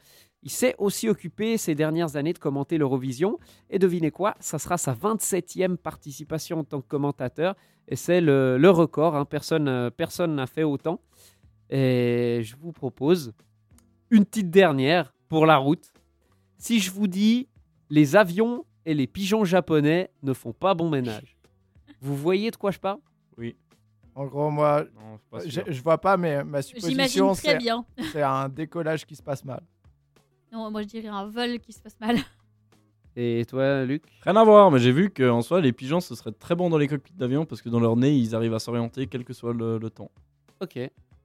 il s'est aussi occupé ces dernières années de commenter l'Eurovision. Et devinez quoi Ça sera sa 27e participation en tant que commentateur. Et c'est le, le record. hein. Personne euh, personne n'a fait autant. Et je vous propose une petite dernière pour la route. Si je vous dis les avions et les pigeons japonais ne font pas bon ménage, vous voyez de quoi je parle? En gros, moi, Non, je, je vois pas, mais ma supposition, c'est un décollage qui se passe mal. Non, moi je dirais un vol qui se passe mal. Et toi, Luc Rien à voir, mais j'ai vu qu'en soi, les pigeons, ce serait très bon dans les cockpits d'avion parce que dans leur nez, ils arrivent à s'orienter quel que soit le, le temps. Ok.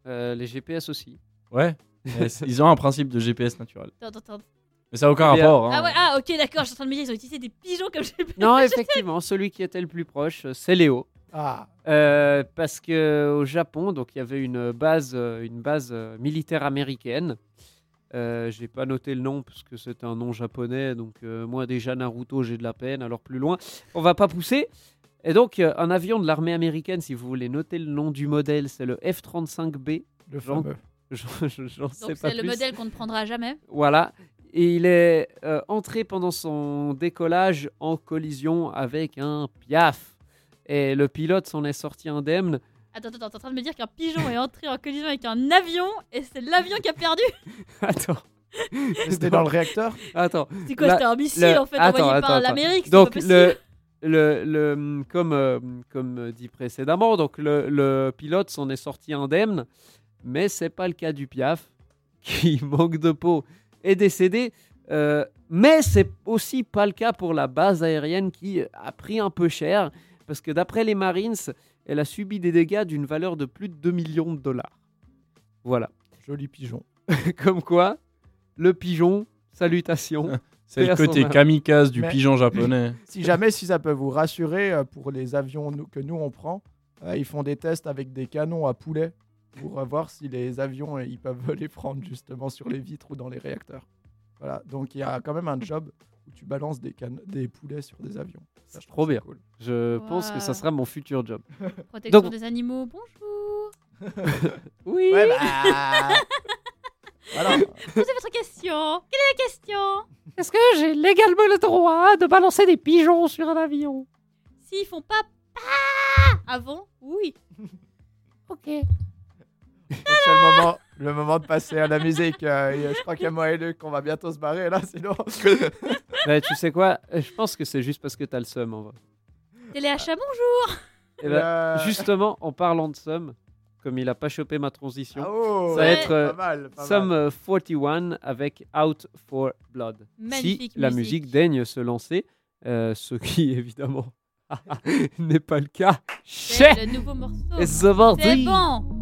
Euh, les GPS aussi. Ouais. Ils ont un principe de GPS naturel. Attends, attends, attends. Mais ça n'a aucun Bien. rapport. hein. Ah ouais, ah ok, d'accord, je suis en train de me dire, ils ont utilisé des pigeons comme j'ai Non, effectivement, celui qui était le plus proche, euh, c'est Léo. Ah, Euh, parce que au Japon, donc il y avait une base, une base militaire américaine. Euh, j'ai pas noté le nom parce que c'est un nom japonais, donc euh, moi déjà Naruto j'ai de la peine. Alors plus loin, on va pas pousser. Et donc euh, un avion de l'armée américaine, si vous voulez noter le nom du modèle, c'est le F-35B. le fameux. J'en sais Donc pas c'est le modèle qu'on ne prendra jamais. Voilà. Et il est euh, entré pendant son décollage en collision avec un piaf. Et le pilote s'en est sorti indemne. Attends, attends, t'es en train de me dire qu'un pigeon est entré en collision avec un avion et c'est l'avion qui a perdu Attends. C'était dans le réacteur Attends. C'est quoi La- C'était un missile le- en fait attends, envoyé attends, par attends. l'Amérique c'est Donc pas le, possible. le, le- comme, euh, comme dit précédemment, donc le, le pilote s'en est sorti indemne, mais c'est pas le cas du Piaf qui manque de peau est décédé. Euh, mais c'est aussi pas le cas pour la base aérienne qui a pris un peu cher parce que d'après les Marines, elle a subi des dégâts d'une valeur de plus de 2 millions de dollars. Voilà. Joli pigeon. Comme quoi, le pigeon, salutations. C'est Paix le côté âme. kamikaze du Mais- pigeon japonais. Si jamais, si ça peut vous rassurer, euh, pour les avions que nous on prend, euh, ils font des tests avec des canons à poulet pour voir si les avions euh, ils peuvent les prendre justement sur les vitres ou dans les réacteurs. Voilà, donc il y a quand même un job où tu balances des, can- des poulets sur des avions. Ça, je trouve Trop ça bien. cool. Je pense que ça sera mon futur job. Protection donc- des animaux, bonjour. Oui. Ouais, bah... voilà. Posez votre question. Quelle est la question? Est-ce que j'ai légalement le droit de balancer des pigeons sur un avion? S'ils font pas pa avant, oui. Ok. C'est le moment, le moment de passer à la musique. euh, et je crois qu'il y a moi et Luc qu'on va bientôt se barrer là, sinon. Mais tu sais quoi? Je pense que c'est juste parce que t'as le seum en vrai. Téléachat, bonjour. Et ben, Euh, Justement, en parlant de seum, comme il a pas chopé ma transition, ah, oh, ça va Ouais. être euh, pas mal. Pas Sum mal. euh, 41 avec Out for Blood. Magnifique si la musique. musique daigne se lancer, euh, ce qui évidemment n'est pas le cas. C'est le nouveau morceau. C'est bon.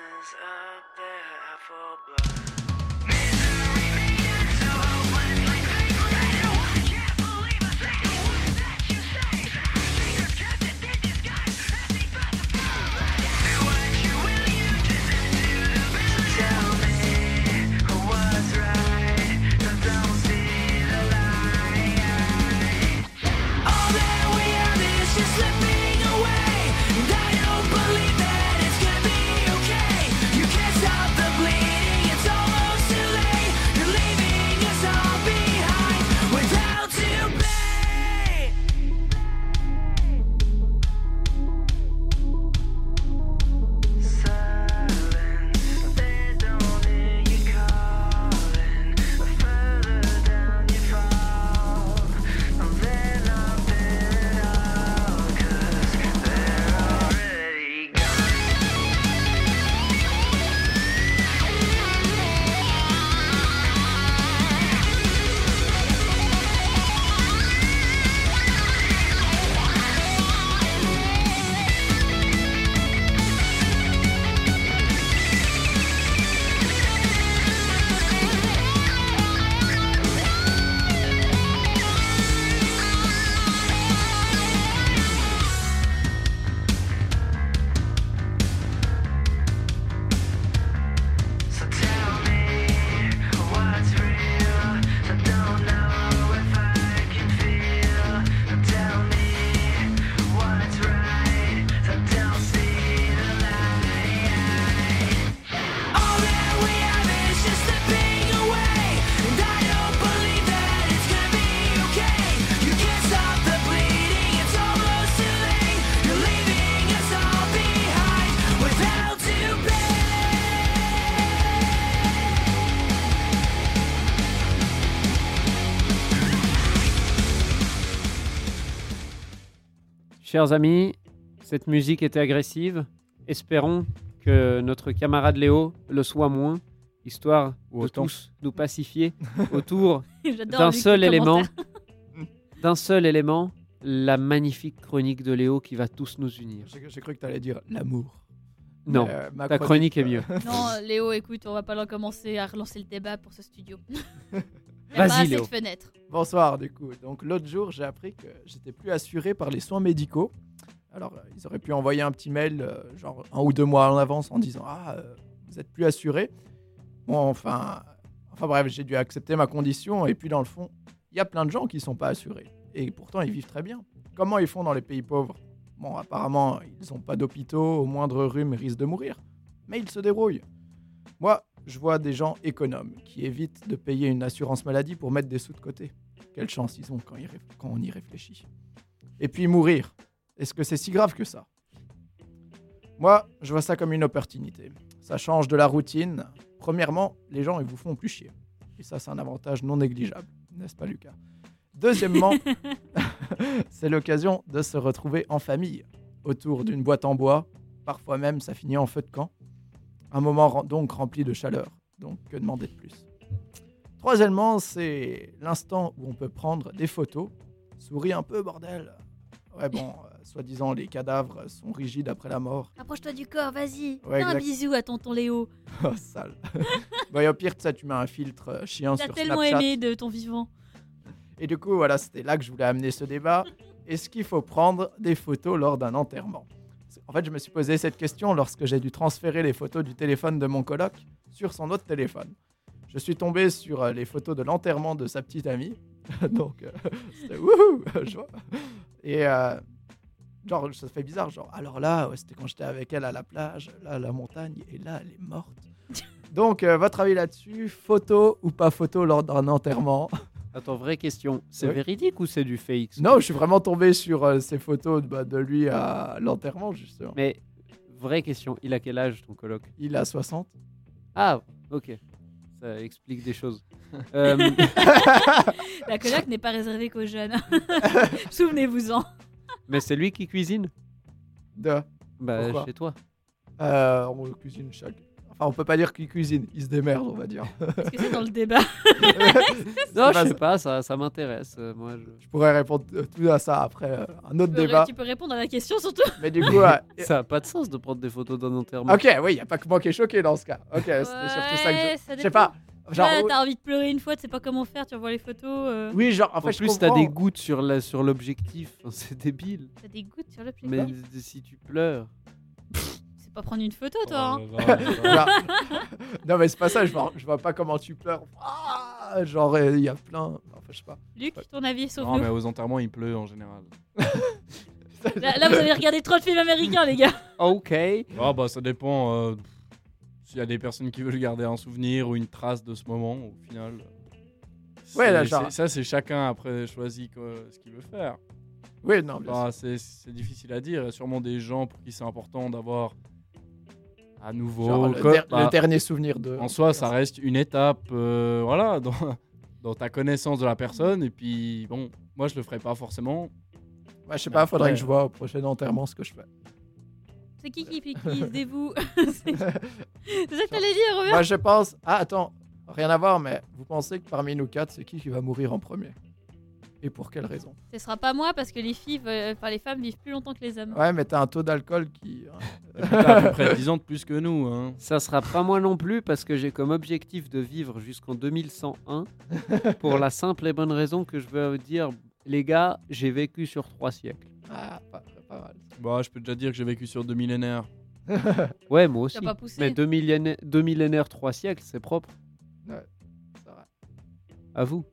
diamonds up there for blood. Chers amis, cette musique était agressive. Espérons que notre camarade Léo le soit moins, histoire Ou de autant. tous nous pacifier autour d'un seul élément, d'un seul élément, la magnifique chronique de Léo qui va tous nous unir. J'ai cru que tu allais dire l'amour. Non, Mais, euh, ma ta chronique est mieux. Non, Léo, écoute, on va pas commencer à relancer le débat pour ce studio. Y Vas-y, Léo. Bonsoir, du coup. Donc, l'autre jour, j'ai appris que j'étais plus assuré par les soins médicaux. Alors, euh, ils auraient pu envoyer un petit mail, euh, genre un ou deux mois en avance, en disant Ah, euh, vous êtes plus assuré. Bon, enfin, enfin bref, j'ai dû accepter ma condition. Et puis, dans le fond, il y a plein de gens qui sont pas assurés. Et pourtant, ils vivent très bien. Comment ils font dans les pays pauvres? Bon, apparemment, ils n'ont pas d'hôpitaux, au moindre rhume, ils risquent de mourir. Mais ils se débrouillent. Moi, je vois des gens économes qui évitent de payer une assurance maladie pour mettre des sous de côté. Quelle chance ils ont quand, ils réf- quand on y réfléchit. Et puis mourir. Est-ce que c'est si grave que ça? Moi, je vois ça comme une opportunité. Ça change de la routine. Premièrement, les gens, ils vous font plus chier. Et ça, c'est un avantage non négligeable. N'est-ce pas, Lucas? Deuxiemement, c'est l'occasion de se retrouver en famille, autour d'une boîte en bois. Parfois même, ça finit en feu de camp. Un moment donc rempli de chaleur. Donc, que demander de plus? Troisièmement, c'est l'instant où on peut prendre des photos. Souris un peu, bordel. Ouais, bon, euh, soi-disant, les cadavres sont rigides après la mort. Approche-toi du corps, vas-y. Ouais, Fais un exact. bisou à tonton Léo. Oh, sale. bah, et au pire, ça, tu mets un filtre euh, chien T'as sur tellement Snapchat. aimé de ton vivant. Et du coup, voilà, c'était là que je voulais amener ce débat. Est-ce qu'il faut prendre des photos lors d'un enterrement? En fait, je me suis posé cette question lorsque j'ai dû transférer les photos du téléphone de mon coloc sur son autre téléphone. Je suis tombé sur euh, les photos de l'enterrement de sa petite amie. Donc, euh, c'était wouhou je vois. Et euh, genre, ça fait bizarre. Genre, alors là, ouais, c'était quand j'étais avec elle à la plage, là, à la montagne, et là, elle est morte. Donc, euh, votre avis là-dessus Photo ou pas photo lors d'un enterrement? Attends, vraie question, c'est véridique ou c'est du fake Non, je suis vraiment tombé sur euh, ces photos de, bah, de lui à l'enterrement, justement. Mais vraie question, il a quel âge ton coloc? Il a 60. Ah, ok. Ça explique des choses. Euh, La coloc n'est pas réservée qu'aux jeunes. Souvenez-vous-en. mais c'est lui qui cuisine? De, Bah, Pourquoi? chez toi. euh, on cuisine chaque. Enfin, on peut pas dire qu'il cuisine, il se démerde, on va dire. Est-ce que c'est dans le débat Non, je sais pas, ça, ça m'intéresse. euh, moi, je... Je pourrais répondre euh, tout à ça après euh, un autre tu peux, débat. tu peux répondre à la question surtout. Mais du coup, Ça a pas de sens de prendre des photos d'un enterrement. ok, oui, il n'y a pas que moi qui est choqué dans ce cas. Ok, c'était surtout ça que Ouais, je. ça Je sais pas. Genre, t'as envie de pleurer une fois, tu sais pas comment faire, tu revois les photos. euh, oui, genre, en En fait, je plus, t'as comprends. des gouttes sur la- sur l'objectif. Enfin, c'est débile. T'as des gouttes sur le. Mais si tu pleures. Pas prendre une photo, toi. hein. Oh là là là là. Genre- non, mais c'est pas ça, je vois, je vois pas comment tu pleures. Ah, genre, euh, il y a plein. Enfin, je sais pas. Luc, ton avis, sauf Non, nous. mais aux enterrements, il pleut en général. Là, là, vous avez regardé trop de films américains, les gars. Ok. Ah bah ça dépend. euh, S'il y a des personnes qui veulent garder un souvenir ou une trace de ce moment, au final. Ouais, là, c'est- genre- Ça, c'est chacun après choisit quoi, ce qu'il veut faire. Oui, non. Bah, c'est c'est difficile à dire. Il y a sûrement des gens pour qui c'est important d'avoir à nouveau. Genre, le, comme- der- le bah, dernier souvenir de. en soi, ça reste une étape, euh, voilà, dans, dans ta connaissance de la personne. Et puis, bon, moi, je le ferai pas forcément. Ouais, je sais pas, faudrait que je vois au prochain enterrement ce que je fais. C'est qui qui, qui? Se dévoue C'est c'est ça que t'allais dire, Robert? Moi, je pense. Ah, attends, rien à voir, mais vous pensez que parmi nous quatre, c'est qui qui va mourir en premier? Et pour quelle raison? Ce sera pas moi parce que les filles, enfin les femmes vivent plus longtemps que les hommes. Ouais, mais t'as un taux d'alcool qui. T'as à peu près 10 ans de plus que nous. Hein. Ça sera pas moi non plus parce que j'ai comme objectif de vivre jusqu'en 2101 pour la simple et bonne raison que je veux dire, les gars, j'ai vécu sur trois siècles. Ah, pas, pas mal. Bah, je peux déjà dire que j'ai vécu sur deux millénaires. Ouais, moi aussi. T'as pas poussé. Mais deux millénaires, deux millénaires, trois siècles, c'est propre. C'est vrai. À vous.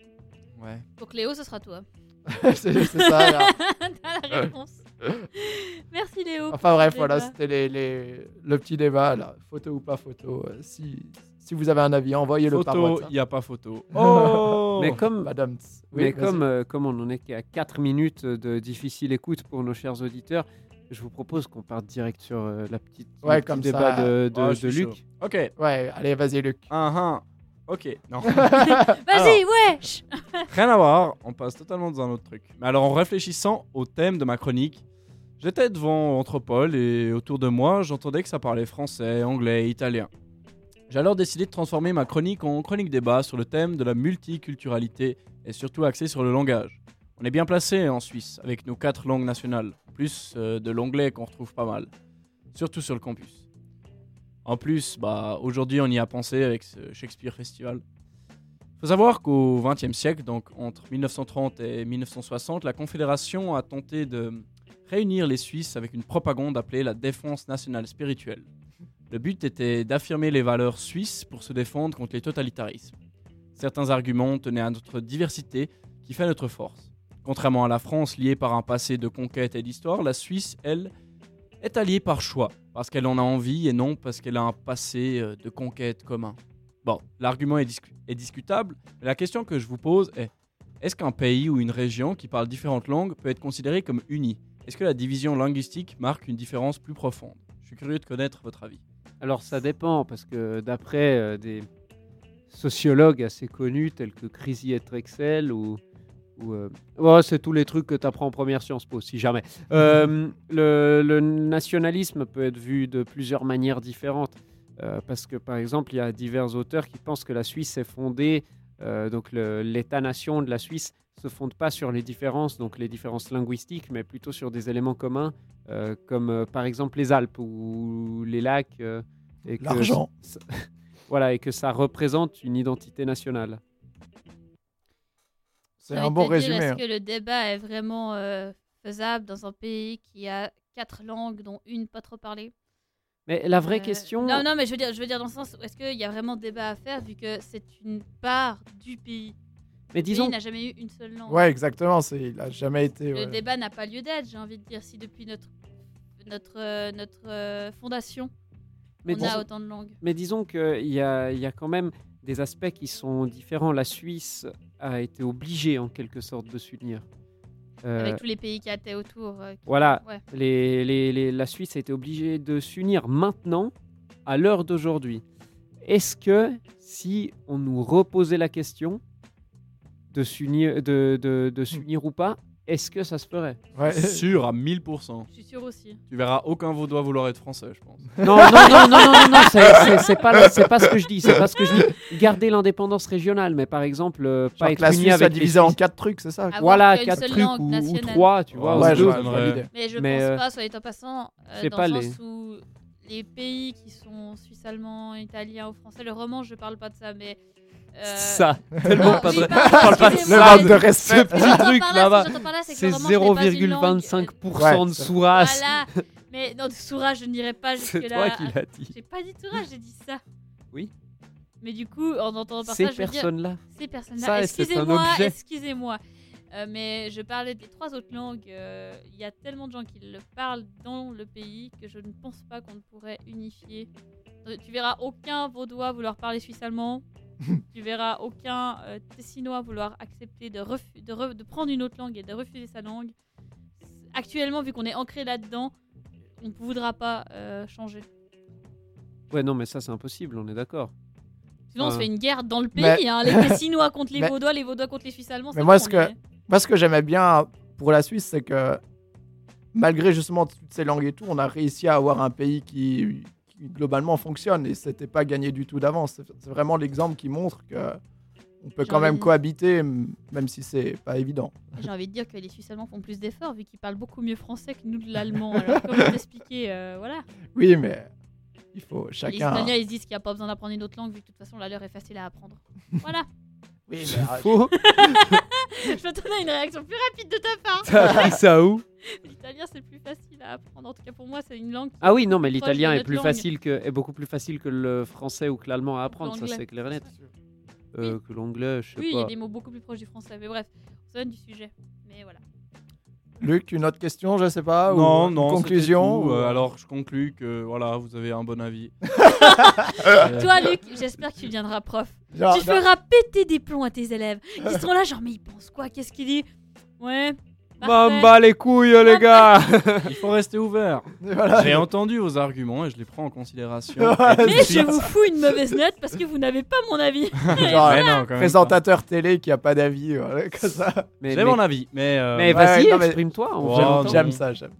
Ouais. Donc Léo, ce sera toi. c'est ça, là. T'as la réponse. Merci Léo. Enfin bref, pour voilà, c'était les, les- le petit débat, là. Photo ou pas photo. euh, si, si vous avez un avis, envoyez-le par Photo, WhatsApp. il n'y a pas photo. Oh Mais comme, Madame. Oui, mais comme, euh, comme on en est qu'à 4 minutes de difficile écoute pour nos chers auditeurs, je vous propose qu'on parte direct sur euh, la petite, le Ouais, petit comme débat ça. de, de- suis Luc. chaud. Ok. Ouais, allez, vas-y, Luc. Un. Ok. Non. Vas-y, wesh Rien à voir. On passe totalement dans un autre truc. Mais alors, en réfléchissant au thème de ma chronique, J'étais devant Anthropole et autour de moi, j'entendais que ça parlait français, anglais, italien. J'ai alors décidé de transformer ma chronique en chronique débat sur le thème de la multiculturalité et surtout axé sur le langage. On est bien placé en Suisse avec nos quatre langues nationales, plus euh, de l'anglais qu'on retrouve pas mal, surtout sur le campus. En plus, bah, aujourd'hui on y a pensé avec ce Shakespeare Festival. faut savoir qu'au XXe siècle, donc entre 1930 et 1960, la Confédération a tenté de réunir les Suisses avec une propagande appelée la défense nationale spirituelle. Le but était d'affirmer les valeurs suisses pour se défendre contre les totalitarismes. Certains arguments tenaient à notre diversité qui fait notre force. Contrairement à la France liée par un passé de conquête et d'histoire, la Suisse, elle, est alliée par choix, parce qu'elle en a envie et non parce qu'elle a un passé euh, de conquête commun. Bon, l'argument est, discu- est discutable, mais la question que je vous pose est est-ce qu'un pays ou une région qui parle différentes langues peut être considéré comme uni? Est-ce que la division linguistique marque une différence plus profonde? Je suis curieux de connaître votre avis. Alors ça dépend, parce que d'après euh, des sociologues assez connus tels que Crisy et Trexel ou... ou euh, c'est tous les trucs que tu apprends en première Sciences Po, si jamais. Euh, le, le nationalisme peut être vu de plusieurs manières différentes. euh, parce que par exemple, il y a divers auteurs qui pensent que la Suisse est fondée, donc l'État-nation de la Suisse se fonde pas sur les différences, donc les différences linguistiques, mais plutôt sur des éléments communs, comme par exemple les Alpes ou les lacs. et L'argent. voilà, et que ça représente une identité nationale. C'est un bon résumé. Est-ce hein. que le débat est vraiment euh, faisable dans un pays qui a quatre langues, dont une pas trop parlée? Mais la vraie Euh, question, Non, non, mais je veux dire, je veux dire dans le sens, où est-ce qu'il y a vraiment débat à faire vu que c'est une part du pays? Mais disons, pays n'a jamais eu une seule langue. Ouais, exactement. c'est- Il a jamais été. Le ouais. débat n'a pas lieu d'être, j'ai envie de dire, si depuis notre notre euh, notre euh, fondation mais, on dis- a autant de langues. mais disons qu'il y a, il y a quand même des aspects qui sont différents. La Suisse a été obligée en quelque sorte de s'unir. Euh, Avec tous les pays qui étaient autour. euh, qui- Voilà, Ouais. les, les- les- la Suisse a été obligée de s'unir maintenant, à l'heure d'aujourd'hui. Est-ce que si on nous reposait la question de s'unir, de, de- de s'unir ou pas, est-ce que ça se ferait Ouais. Sûr à 1000%. Je suis sûre aussi. Tu verras aucun vaudois vouloir être français, je pense. Non, non, non, non, non, non, non, c'est- c'est- c'est pas, c'est pas ce que je dis. C'est pas ce que je dis. Garder l'indépendance régionale, mais par exemple, euh, Genre pas que être la uni Suisse soit avec les divisée en Suisses. quatre trucs, c'est ça Avoir Voilà, qu'une quatre seule trucs langue ou, ou nationale. trois, tu vois. Ouais, ou je deux. vois, je vois Ouais. l'idée. Mais je Mais, pense euh, pas, soit dit en passant, euh, c'est dans pas le les- sens où les pays qui sont suisse allemand, italien ou français, le roman, je parle pas de ça, mais. Euh, Ça, non, tellement pas de. parle pas de Le ça. manque de respect. Ce petit truc là-bas, c'est que c'est le roman, ce n'est pas une langue, euh, 0,25% Ouais, de c'est-. Voilà. Mais non, de Soura, je n'irai pas C'est jusque-là. toi qui l'as dit. J'ai pas dit Soura, j'ai dit ça. Oui. Mais du coup, en entendant par Ces ça, personnes-là. ces Ça, personnes-là, c'est un excusez-moi, objet. excusez-moi. Euh, mais je parlais des trois autres langues. euh, Il y a tellement de gens qui le parlent dans le pays que je ne pense pas qu'on ne pourrait unifier. Tu verras aucun vaudois vouloir parler suisse-allemand. tu verras aucun euh, tessinois vouloir accepter de, de, re- de prendre une autre langue et de refuser sa langue. Actuellement, vu qu'on est ancré là-dedans, on ne voudra pas euh, changer. Ouais, non, mais ça, c'est impossible, on est d'accord. Sinon, on se fait une guerre dans le pays. Mais- hein, les Tessinois contre les Mais- Vaudois, les Vaudois contre les Suisses allemands. Mais moi, ce que- mais- Moi, ce que j'aimais bien pour la Suisse, c'est que malgré justement toutes ces langues et tout, on a réussi à avoir un pays qui, qui globalement fonctionne et c'était pas gagné du tout d'avance. C'est vraiment l'exemple qui montre que on peut quand même de- cohabiter, même si c'est pas évident. J'ai envie de dire que les Suisses allemands font plus d'efforts vu qu'ils parlent beaucoup mieux français que nous de l'allemand. Alors comment t'expliquer euh, Voilà. Oui, mais il faut Les chacun. Italiens ils se disent qu'il n'y a pas besoin d'apprendre une autre langue vu que de toute façon la leur est facile à apprendre. Voilà. Oui, Faux. Je m'attendais à une réaction plus rapide de ta part. T'as appris ça où? L'italien c'est plus facile à apprendre. En tout cas pour moi c'est une langue. Ah oui, non, mais l'italien est plus langue. facile que, est beaucoup plus facile que le français ou que l'allemand à apprendre, ça c'est clair et net. Euh, Que l'anglais, je sais Oui, il y a pas. des mots beaucoup plus proches du français. Mais bref, on s'éloigne du sujet. Mais voilà. Luc, une autre question, je sais pas non, ou non. conclusion tout. ou- Euh, alors, je conclus que voilà, vous avez un bon avis. Toi Luc, j'espère que tu deviendras prof. Genre, tu feras péter des plombs à tes élèves. Ils seront là, genre, mais ils pensent quoi? Qu'est-ce qu'il dit? Ouais. Mamba les couilles, les gars Il faut rester ouvert. voilà. J'ai entendu vos arguments et je les prends en considération. Ouais, Mais je vous fous une mauvaise note parce que vous n'avez pas mon avis. Genre, non, présentateur télé qui a pas d'avis, voilà, comme ça. pas. Mais, J'ai mais- mon avis, mais, euh, mais vas-y, exprime-toi. Oh. J'aime ça, j'aime.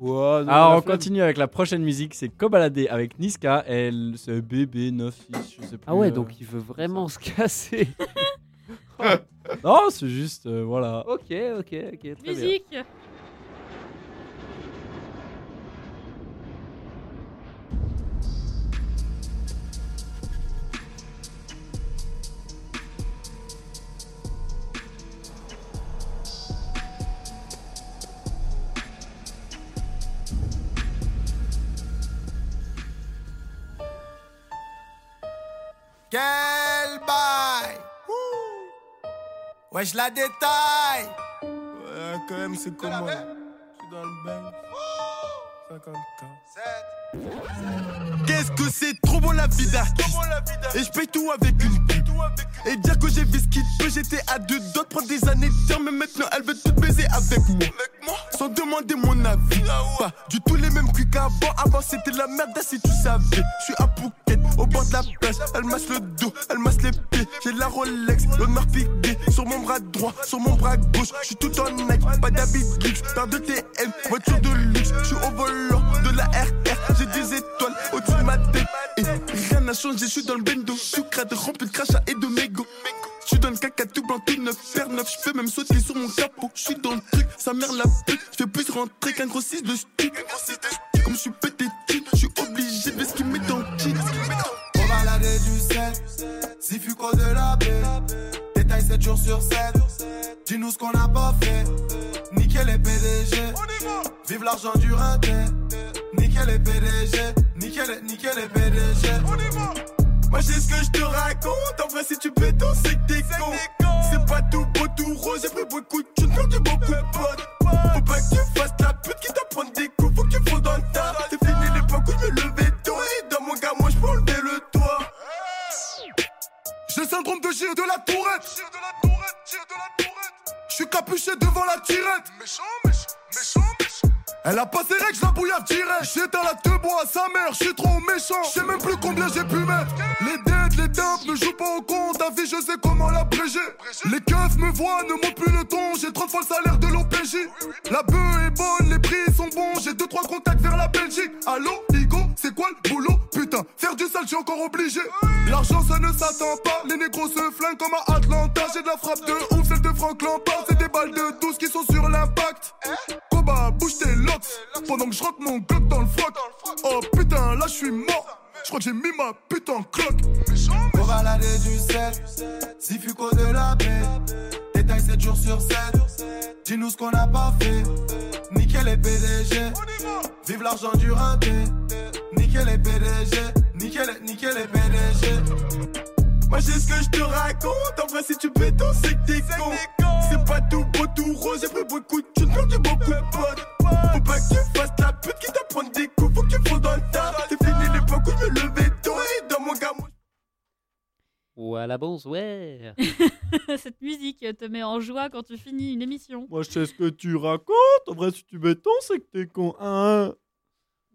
Alors, la on flemme. continue avec la prochaine musique. C'est Kobalade avec Niska. Elle, c'est BB96, je sais plus. Ah ouais, euh. donc il veut vraiment se casser. Non, c'est juste, euh, voilà. ok, ok, ok, très bien. Musique Quel bail Ouais, je la détaille Ouais, quand même, c'est comment? Je suis dans le bain. 50K Qu'est-ce que c'est trop bon la d'artiste? Et je paye tout avec une pub Et dire que j'ai vu ce qu'il peut J'étais à deux de prendre des années de terme Mais maintenant elle veut tout baiser avec moi. Sans demander mon avis. Pas du tout les mêmes cuits qu'avant. Avant c'était la merde si tu savais Je suis à Phuket au bord de la plage. Elle masse le dos, elle masse les pieds. J'ai la Rolex, l'honneur piqué Sur mon bras droit, sur mon bras gauche Je suis tout en Nike, pas d'habit luxe Paire de TM, voiture de luxe Je suis au volant de la RR J'ai des étoiles au-dessus de ma tête Et rien n'a changé, je suis dans le bendo Sucrade rempli de crachats et de mégots je suis dans le caca tout blanc, tout neuf, faire neuf, je peux même sauter sur mon capot. Je suis dans le truc, sa mère la pute. Je fais plus rentrer qu'un gros 6 de stick. Comme je suis pété je suis obligé de ce qu'il met dans le. On va balader du 7, si Fuco de la baie. Détail 7 jours sur 7. Dis-nous ce qu'on n'a pas fait. Nickel les PDG. Vive l'argent du raté. Nickel les PDG. Nickel, nickel les PDG. Moi j'ai ce que je te raconte, en vrai si tu peux danser c'est que t'es con C'est pas tout beau tout rose, j'ai pris beaucoup de thunes, perdu beaucoup de potes Faut pas que tu fasses la pute qui t'apprend des coups, J'ai le syndrome de Gilles de la Tourette. Je suis capuché devant la tirette. Méchant, méchant, méchant, méchant. Elle a pas ses règles, je la bouillave direct. J'éteins la te bois à sa mère, je suis trop méchant. Je sais même plus combien j'ai pu mettre. Les dettes, les tempes ne jouent pas au compte. Ta vie, je sais comment l'abréger. Les keufs me voient, ne montent plus le ton. J'ai 30 fois le salaire de l'OPJ. La bœuf est bonne, les prix sont bons. J'ai 2-3 contacts vers la Belgique. Allô, Igo, c'est quoi le boulot? Putain, faire du sale, je suis encore obligé. L'argent, ça ne s'attend pas. Les négros se flinguent comme à Atlanta. J'ai de la frappe de ouf, celle de Franck Lampard. C'est des balles de 12 qui sont sur l'impact. Koba, bouge tes locks. Pendant que je rentre mon glock dans le froc. Oh putain, là je suis mort. Je crois que j'ai mis ma pute en cloque. On va balader du 7. Si Fuco de la baie. Détail 7 jours sur 7. Dis-nous ce qu'on n'a pas fait. Nickel les PDG. Vive l'argent du raté. Nickel les PDG. Nickel, nickel les PDG. Moi j'ai ce que je te raconte, en vrai si tu danser c'est que t'es con C'est pas tout beau tout rose, j'ai pris beaucoup de thunes, perdu beaucoup de potes Faut pas que tu fasses la pute qui t'apprend des coups, faut que tu fondes dans le tas C'est fini l'époque où je me levais tôt et dans mon gars moi Voilà, bonsoir. Cette musique te met en joie quand tu finis une émission. Moi, je sais ce que tu racontes. En vrai, si tu béton, c'est que t'es con. Hein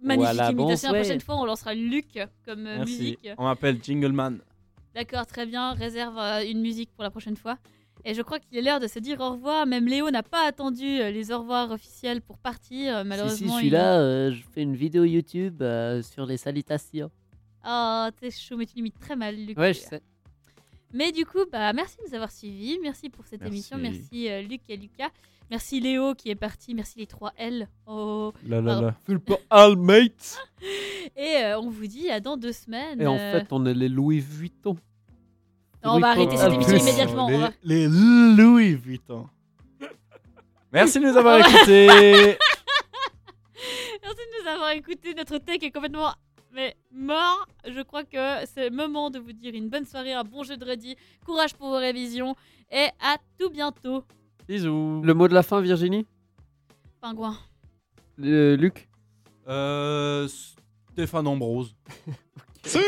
Magnifique Voilà, imitation. La bonsoir. prochaine fois, on lancera Luc comme euh, Merci. musique. On m'appelle Jingleman. D'accord, très bien. Réserve euh, une musique pour la prochaine fois. Et je crois qu'il est l'heure de se dire au revoir. Même Léo n'a pas attendu euh, les au revoir officiels pour partir. Si, Malheureusement, si, je suis là, euh, je fais une vidéo YouTube euh, sur les salutations. Oh, t'es chou, mais tu limites très mal, Luc. Ouais, je sais. Mais du coup, bah, merci de nous avoir suivis. Merci pour cette Merci. émission. Merci euh, Luc et Lucas. Merci Léo qui est parti. Merci les 3 L. Oh. Là, là, là. Fais pas all mate. Et euh, on vous dit à dans deux semaines. Et en Euh, fait, on est les Louis Vuitton. on va arrêter cette émission plus. immédiatement. on va- Les, les Louis Vuitton. Merci de nous avoir écoutés. Merci de nous avoir écoutés. Notre tech est complètement mais mort. Je crois que c'est le moment de vous dire une bonne soirée, un bon jeudi. Courage pour vos révisions et à tout bientôt. Bisous. Le mot de la fin, Virginie? Pingouin. Euh, Luc? Euh, Stéphane Ambrose. C'est